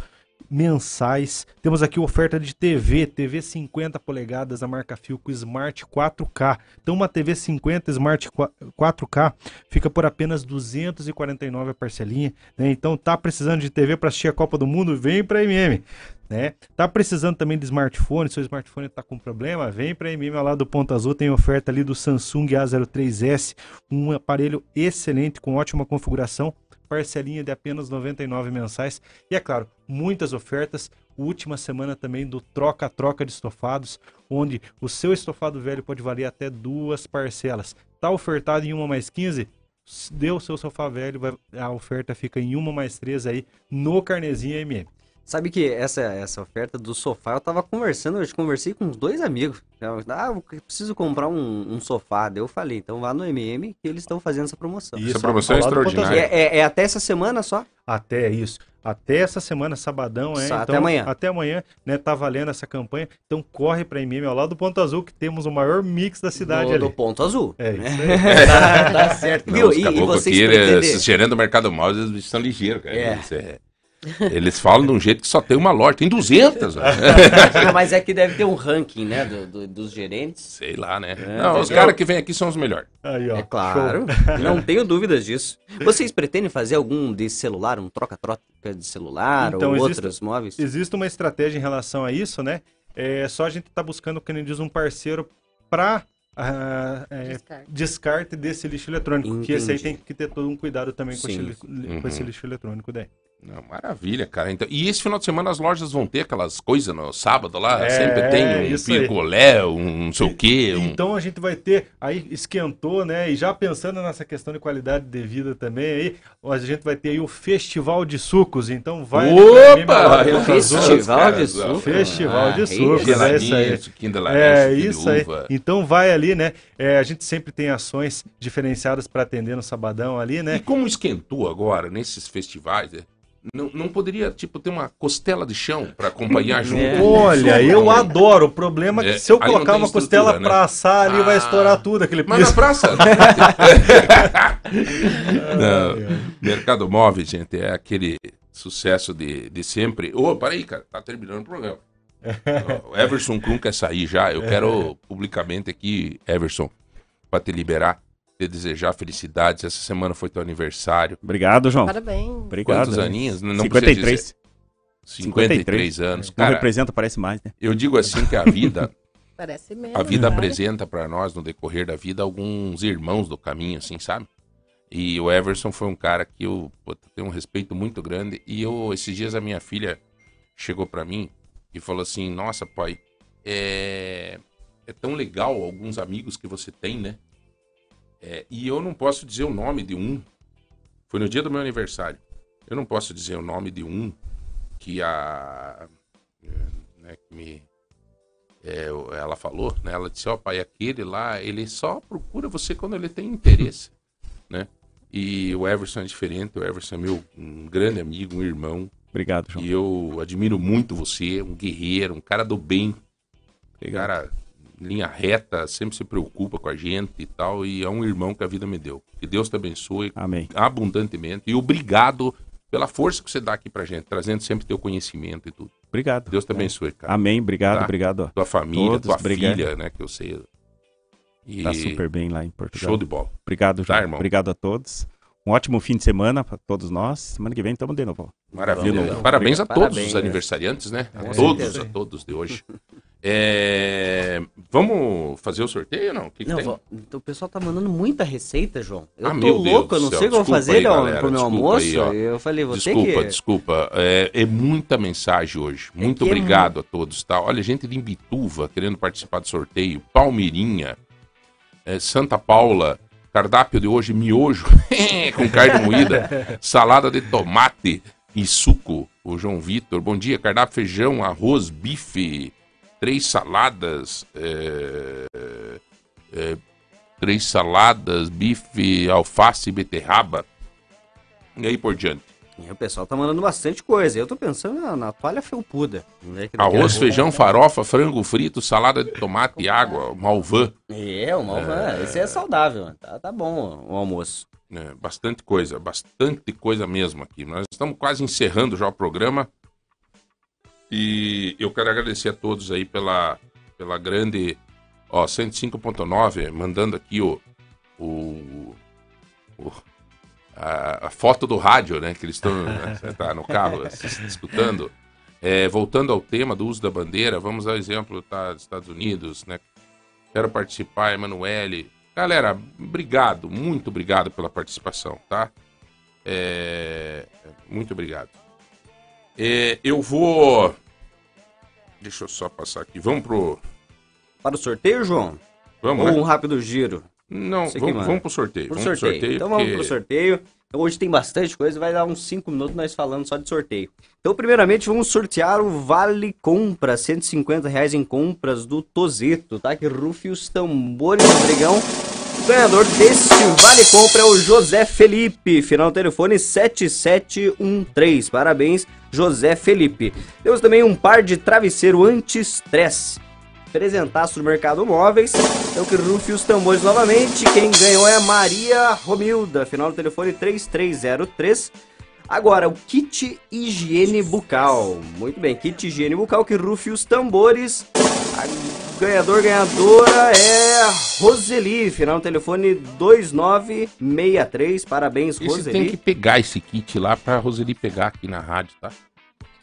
mensais. Temos aqui oferta de TV, TV 50 polegadas da marca Filco Smart 4K. Então uma TV 50 Smart 4K fica por apenas 249 a parcelinha, né? Então tá precisando de TV para assistir a Copa do Mundo? Vem para MM. Né? Tá precisando também de smartphone, seu smartphone tá com problema, vem para MM lá do Ponto Azul, tem oferta ali do Samsung A03s, um aparelho excelente com ótima configuração, parcelinha de apenas 99 mensais. E é claro, muitas ofertas. Última semana também do troca-troca de estofados, onde o seu estofado velho pode valer até duas parcelas. Tá ofertado em uma mais 15? Deu o seu sofá velho, a oferta fica em uma mais três aí no Carnezinho MM.
Sabe que essa, essa oferta do sofá, eu tava conversando, eu conversei com uns dois amigos. Eu, Ah, eu preciso comprar um, um sofá. Daí eu falei, então vá no MM que eles estão fazendo essa promoção.
Isso, Essa promoção é extraordinária.
É, é- é até essa semana só?
Até isso. Até essa semana, sabadão, é.
Só até
então,
amanhã.
Até amanhã, né? Tá valendo essa campanha. Então corre pra MM ao lado do Ponto Azul, que temos o maior mix da cidade
Do-
ali.
do Ponto Azul.
É isso <laughs>
É. Tá- tá certo.
Não,
Viu? E- e vocês
aqui,
pretendem-
gerando o mercado mal, eles estão ligeiros, cara.
É.
Eles, é- eles falam de um jeito que só tem uma loja, tem 200. velho. <laughs>
Mas é que deve ter um ranking, né, do- do- dos gerentes.
Sei lá, né?
É,
Não, os caras que vêm aqui são os melhores.
Aí, ó.
É claro, <laughs> não tenho dúvidas disso. Vocês pretendem fazer algum de celular, um troca-troca de celular
Então,
ou
existe-
outros móveis?
Existe uma estratégia em relação a isso, né? É só a gente tá buscando, como ele diz, um parceiro para descarte. desse lixo eletrônico. Que esse aí
Entendi.
tem que ter todo um cuidado também com, esse,
Uhum.
com esse lixo eletrônico daí.
Não, maravilha, cara. Então, e esse final de semana as lojas vão ter aquelas coisas no sábado lá?
É,
Sempre tem um picolé, um não sei o quê. Um...
Então a gente vai ter, aí esquentou, né? E já pensando nessa questão de qualidade de vida também, aí a gente vai ter aí o Festival de Sucos. Então vai.
Opa!
Azul.
Festival de Sucos.
Festival
Ah,
de Sucos,
de
é isso aí. É isso aí. Então vai ali, né? É, a gente sempre tem ações diferenciadas para atender no sabadão ali, né?
E como esquentou agora nesses festivais, né? Não, não poderia, tipo, ter uma costela de chão para acompanhar <laughs> junto?
É. Olha, eu adoro. O problema é que
É,
se eu colocar uma costela
né?
pra assar ali, vai
Ah.
estourar tudo aquele
Mas na
piso.
praça. <laughs> Não, Mercado Móvel, gente, é aquele sucesso de, de sempre. Ô, peraí, cara, tá terminando o programa. <laughs> O Everson Krum quer sair já. Eu quero publicamente aqui, Everson, para te liberar, te desejar felicidades. Essa semana foi teu aniversário.
Obrigado, João.
Parabéns.
Obrigado.
Quantos aninhos? Não
53.
precisa dizer. 53 anos.
Não
Cara,
representa, parece mais, né?
eu digo assim que a vida <laughs>
Parece mesmo.
a vida
cara.
apresenta para nós no decorrer da vida alguns irmãos do caminho, assim, sabe? E o Everson foi um cara que eu pô, tenho um respeito muito grande. E eu, esses dias, a minha filha chegou para mim e falou assim: Nossa, pai, é, é tão legal alguns amigos que você tem, né? É, e eu não posso dizer o nome de um. Foi no dia do meu aniversário. Eu não posso dizer o nome de um que a. Né, que me é, ela falou, né? Ela disse, ó, pai, aquele lá, ele só procura você quando ele tem interesse, né? E o Everson é diferente, o Everson é meu um grande amigo, um irmão.
Obrigado, João.
E eu admiro muito você, um guerreiro, um cara do bem. Um cara, linha reta, sempre se preocupa com a gente e tal. E é um irmão que a vida me deu. Que Deus te abençoe
Amém.
abundantemente. E obrigado pela força que você dá aqui pra gente, trazendo sempre teu conhecimento e tudo.
Obrigado.
Deus te abençoe, cara.
Amém, obrigado,
Tá?
obrigado. a
Tua família,
todos,
tua
obrigado.
filha, né, que eu sei. E-
Tá super bem lá em Portugal.
Show de bola.
Obrigado, João.
Tá, irmão?
Obrigado a todos. Um ótimo fim de semana para todos nós. Semana que vem estamos de novo.
Maravilha. Parabéns a todos
Parabéns.
os aniversariantes, né? A todos,
certeza.
a todos de hoje. <laughs> É, Vamos fazer o sorteio ou não? O que, que
Não, então o pessoal tá mandando muita receita, João. Eu
Ah,
tô louco, eu não sei o que eu vou fazer
aí, galera,
pro meu almoço.
aí,
eu falei, vou
desculpa,
ter que...
desculpa. É, é muita mensagem hoje. Muito
que é
obrigado a todos, tá? Olha, gente de Imbituva querendo participar do sorteio. Palmeirinha, é, Santa Paula. Cardápio de hoje, miojo <laughs> com carne moída, <laughs> salada de tomate e suco. O João Vitor, bom dia. Cardápio feijão, arroz, bife, três saladas, é, é, três saladas, bife, alface beterraba. E aí por diante.
E o pessoal tá mandando bastante coisa. Eu tô pensando na, na toalha felpuda. né,
Arroz, feijão, farofa, frango frito, salada de tomate e água, malvã.
É, o malvã, esse é saudável. Tá, tá bom o almoço.
É, bastante coisa, bastante coisa mesmo aqui. Nós estamos quase encerrando já o programa. E eu quero agradecer a todos aí pela, pela grande. Ó, 105.9, mandando aqui o. o, o- a, a foto do rádio, né? Que eles estão. né, tá no carro escutando. É, voltando ao tema do uso da bandeira, vamos ao exemplo tá, dos Estados Unidos, né? Quero participar, Emanuele. Galera, obrigado, muito obrigado pela participação, tá? É, muito obrigado. É, eu vou. Deixa eu só passar aqui. Vamos pro.
Para o sorteio, João?
Vamos,
Ou
né?
um rápido giro?
Não,
Você
vamos, vamos pro sorteio.
Pro
vamos pro
sorteio.
sorteio.
Então vamos
porque-
pro sorteio. Então hoje tem bastante coisa, vai dar uns 5 minutos nós falando só de sorteio. Então, primeiramente, vamos sortear o Vale Compra, 150 reais em compras do Tozeto, tá? Que rufe os tambores. O ganhador deste Vale Compra é o José Felipe, final do telefone 7713. Parabéns, José Felipe. Temos também um par de travesseiro anti-estresse presentaço do Mercado Móveis. Então que rufe os tambores novamente. Quem ganhou é Maria Romilda, final do telefone 3303. Agora, o kit higiene bucal. Muito bem, kit higiene bucal que rufe os tambores. A ganhador, ganhadora é a Roseli, final do telefone 2963. Parabéns,
Esse
Roseli.
tem que pegar esse kit lá pra Roseli pegar aqui na rádio, tá?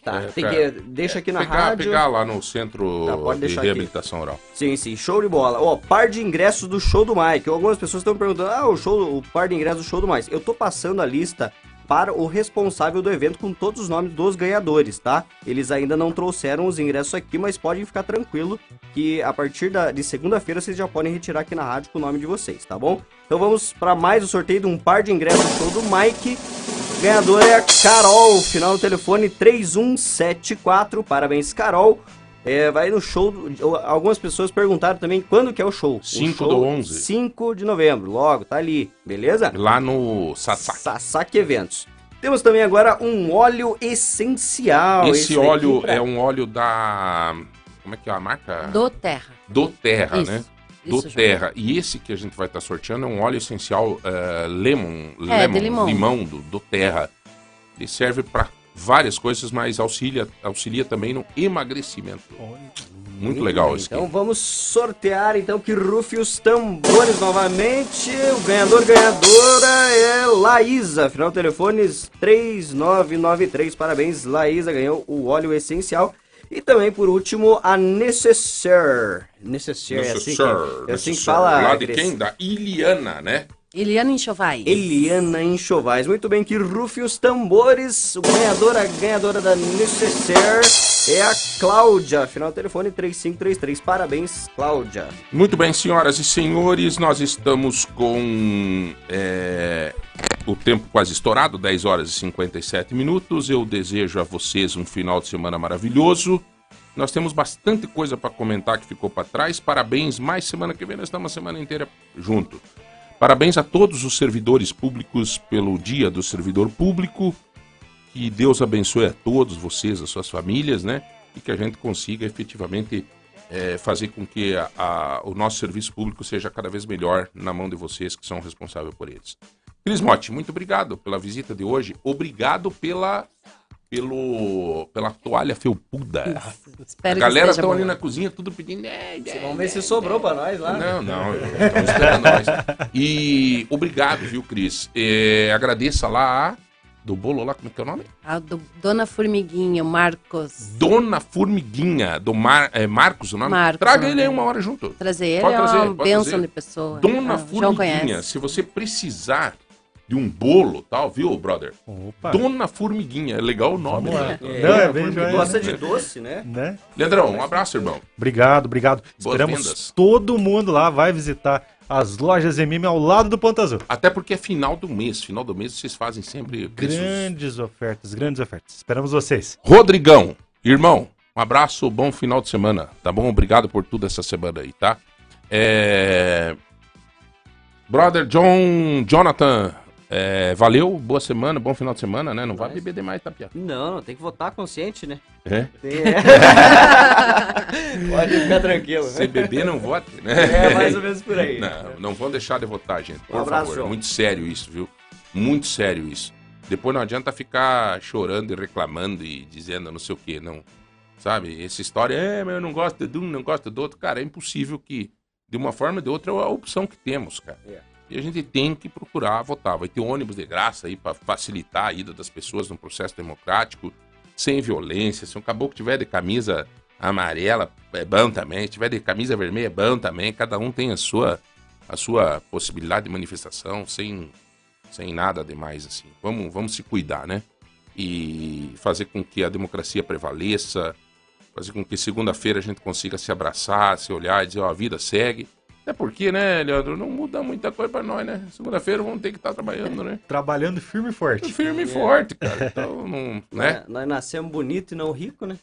Tá,
É,
tem
pra-
que deixa aqui na
pegar,
rádio.
Pegar lá no centro
Tá,
de
deixar aqui.
reabilitação oral.
Sim, sim, show de bola. Ó, par de ingressos do show do Mike. Algumas pessoas estão perguntando: "Ah, o show, o par de ingressos do show do Mike". Eu tô passando a lista para o responsável do evento com todos os nomes dos ganhadores, tá? Eles ainda não trouxeram os ingressos aqui, mas podem ficar tranquilo que a partir da, de segunda-feira vocês já podem retirar aqui na rádio com o nome de vocês, tá bom? Então vamos para mais o sorteio de um par de ingressos show do Mike. Ganhador é a Carol, final do telefone 3174. Parabéns, Carol. É, vai no show. do- Algumas pessoas perguntaram também quando que é o show. O
5
show,
do 11.
5 de novembro, logo, tá ali, beleza?
Lá no Sasaki.
Sasaki Eventos. Temos também agora um óleo essencial.
Esse
daqui
óleo
pra-
é um óleo da. Como é que é a marca?
Do Terra.
Do Terra,
Isso,
né? Do
isso,
Terra. E esse que a gente vai estar sorteando é um óleo essencial eh, lemon,
É, de limão.
do, do Terra. Ele serve para várias coisas, mas auxilia, auxilia também no emagrecimento. Muito legal esse
Então vamos sortear então que rufe os tambores novamente. O ganhador ganhadora é Laísa. Final telefones 3993. Parabéns, Laísa ganhou o óleo essencial. E também por último a Necessaire. Necessaire, é assim que, é assim que fala.
Lá de quem? Da Iliana, né?
Eliana Enxovais.
Eliana Enxovais. Muito bem, que rufe os tambores. O ganhador, a ganhadora da Necessaire é a Cláudia. Final do telefone 3533. Parabéns, Cláudia.
Muito bem, senhoras e senhores, nós estamos com é, o tempo quase estourado, 10 horas e 57 minutos. Eu desejo a vocês um final de semana maravilhoso. Nós temos bastante coisa para comentar que ficou para trás. Parabéns, mais semana que vem nós estamos a semana inteira junto. Parabéns a todos os servidores públicos pelo Dia do Servidor Público. Que Deus abençoe a todos vocês, as suas famílias, né? E que a gente consiga efetivamente é, fazer com que a- a- o nosso serviço público seja cada vez melhor na mão de vocês que são responsáveis por eles. Cris Motti, muito obrigado pela visita de hoje. Obrigado pela, pelo, pela toalha felpuda.
Espero
a galera estão ali na cozinha, tudo pedindo. "É, é,
Vamos ver se sobrou pra nós lá.
não, não, esperando nós. E obrigado, viu, Cris? É, agradeça lá a do bolo lá, como é que é o nome?
A do Dona Formiguinha, o Marcos.
Dona Formiguinha, do Mar, é Marcos, o nome?
Marcos,
Traga ele aí uma hora junto.
Trazer ele
Pode
é
trazer,
uma
pode
benção
trazer.
de pessoa.
Dona
Ah,
Formiguinha, se você precisar de um bolo tal, viu, brother?
Opa.
Dona Formiguinha, é legal o nome, né?
Não, é bem joia,
Gosta de doce, né?
Né?
Leandrão, um abraço, irmão.
Obrigado, obrigado.
Boas
Esperamos
vendas.
todo mundo lá vai visitar as lojas MM ao lado do Ponto Azul.
Até porque é final do mês. Final do mês vocês fazem sempre preços.
Grandes ofertas, grandes ofertas. Esperamos vocês.
Rodrigão, irmão, um abraço, bom final de semana, tá bom? Obrigado por tudo essa semana aí, tá? É... Brother John, Jonathan, é, valeu, boa semana, bom final de semana, né? Não vai beber demais, tá, Pia?
Não, tem que votar consciente, né?
É? <laughs>
Pode ficar tranquilo. né?
Se beber, não vote, né?
É, mais ou menos por aí.
Não, não vão deixar de votar, gente, por
Um abraço,
favor. Muito sério isso, viu? Muito sério isso. Depois não adianta ficar chorando e reclamando e dizendo não sei o que, não. Sabe? Essa história, é, mas eu não gosto de um, não gosto do outro. Cara, é impossível que, de uma forma ou de outra, é a opção que temos, cara.
É.
E a gente tem que procurar votar. Vai ter ônibus de graça aí para facilitar a ida das pessoas no processo democrático, sem violência. Se um caboclo tiver de camisa amarela, é bom também. Se tiver de camisa vermelha, é bom também. Cada um tem a sua, a sua possibilidade de manifestação, sem, sem nada demais, assim. Vamos, vamos se cuidar, né? E fazer com que a democracia prevaleça, fazer com que segunda-feira a gente consiga se abraçar, se olhar e dizer, ó, a vida segue. Até porque, né, Leandro, não muda muita coisa pra nós, né? Segunda-feira vamos ter que estar trabalhando, né? <laughs>
Trabalhando firme e forte.
Firme e forte, cara. Então, não, <laughs> né?
É, nós nascemos bonito e não rico, né?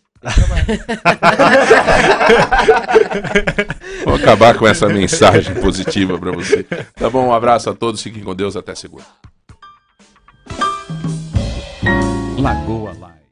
Vou acabar com essa mensagem positiva pra você. Tá bom, um abraço a todos, fiquem com Deus, até segunda.
Lagoa Live.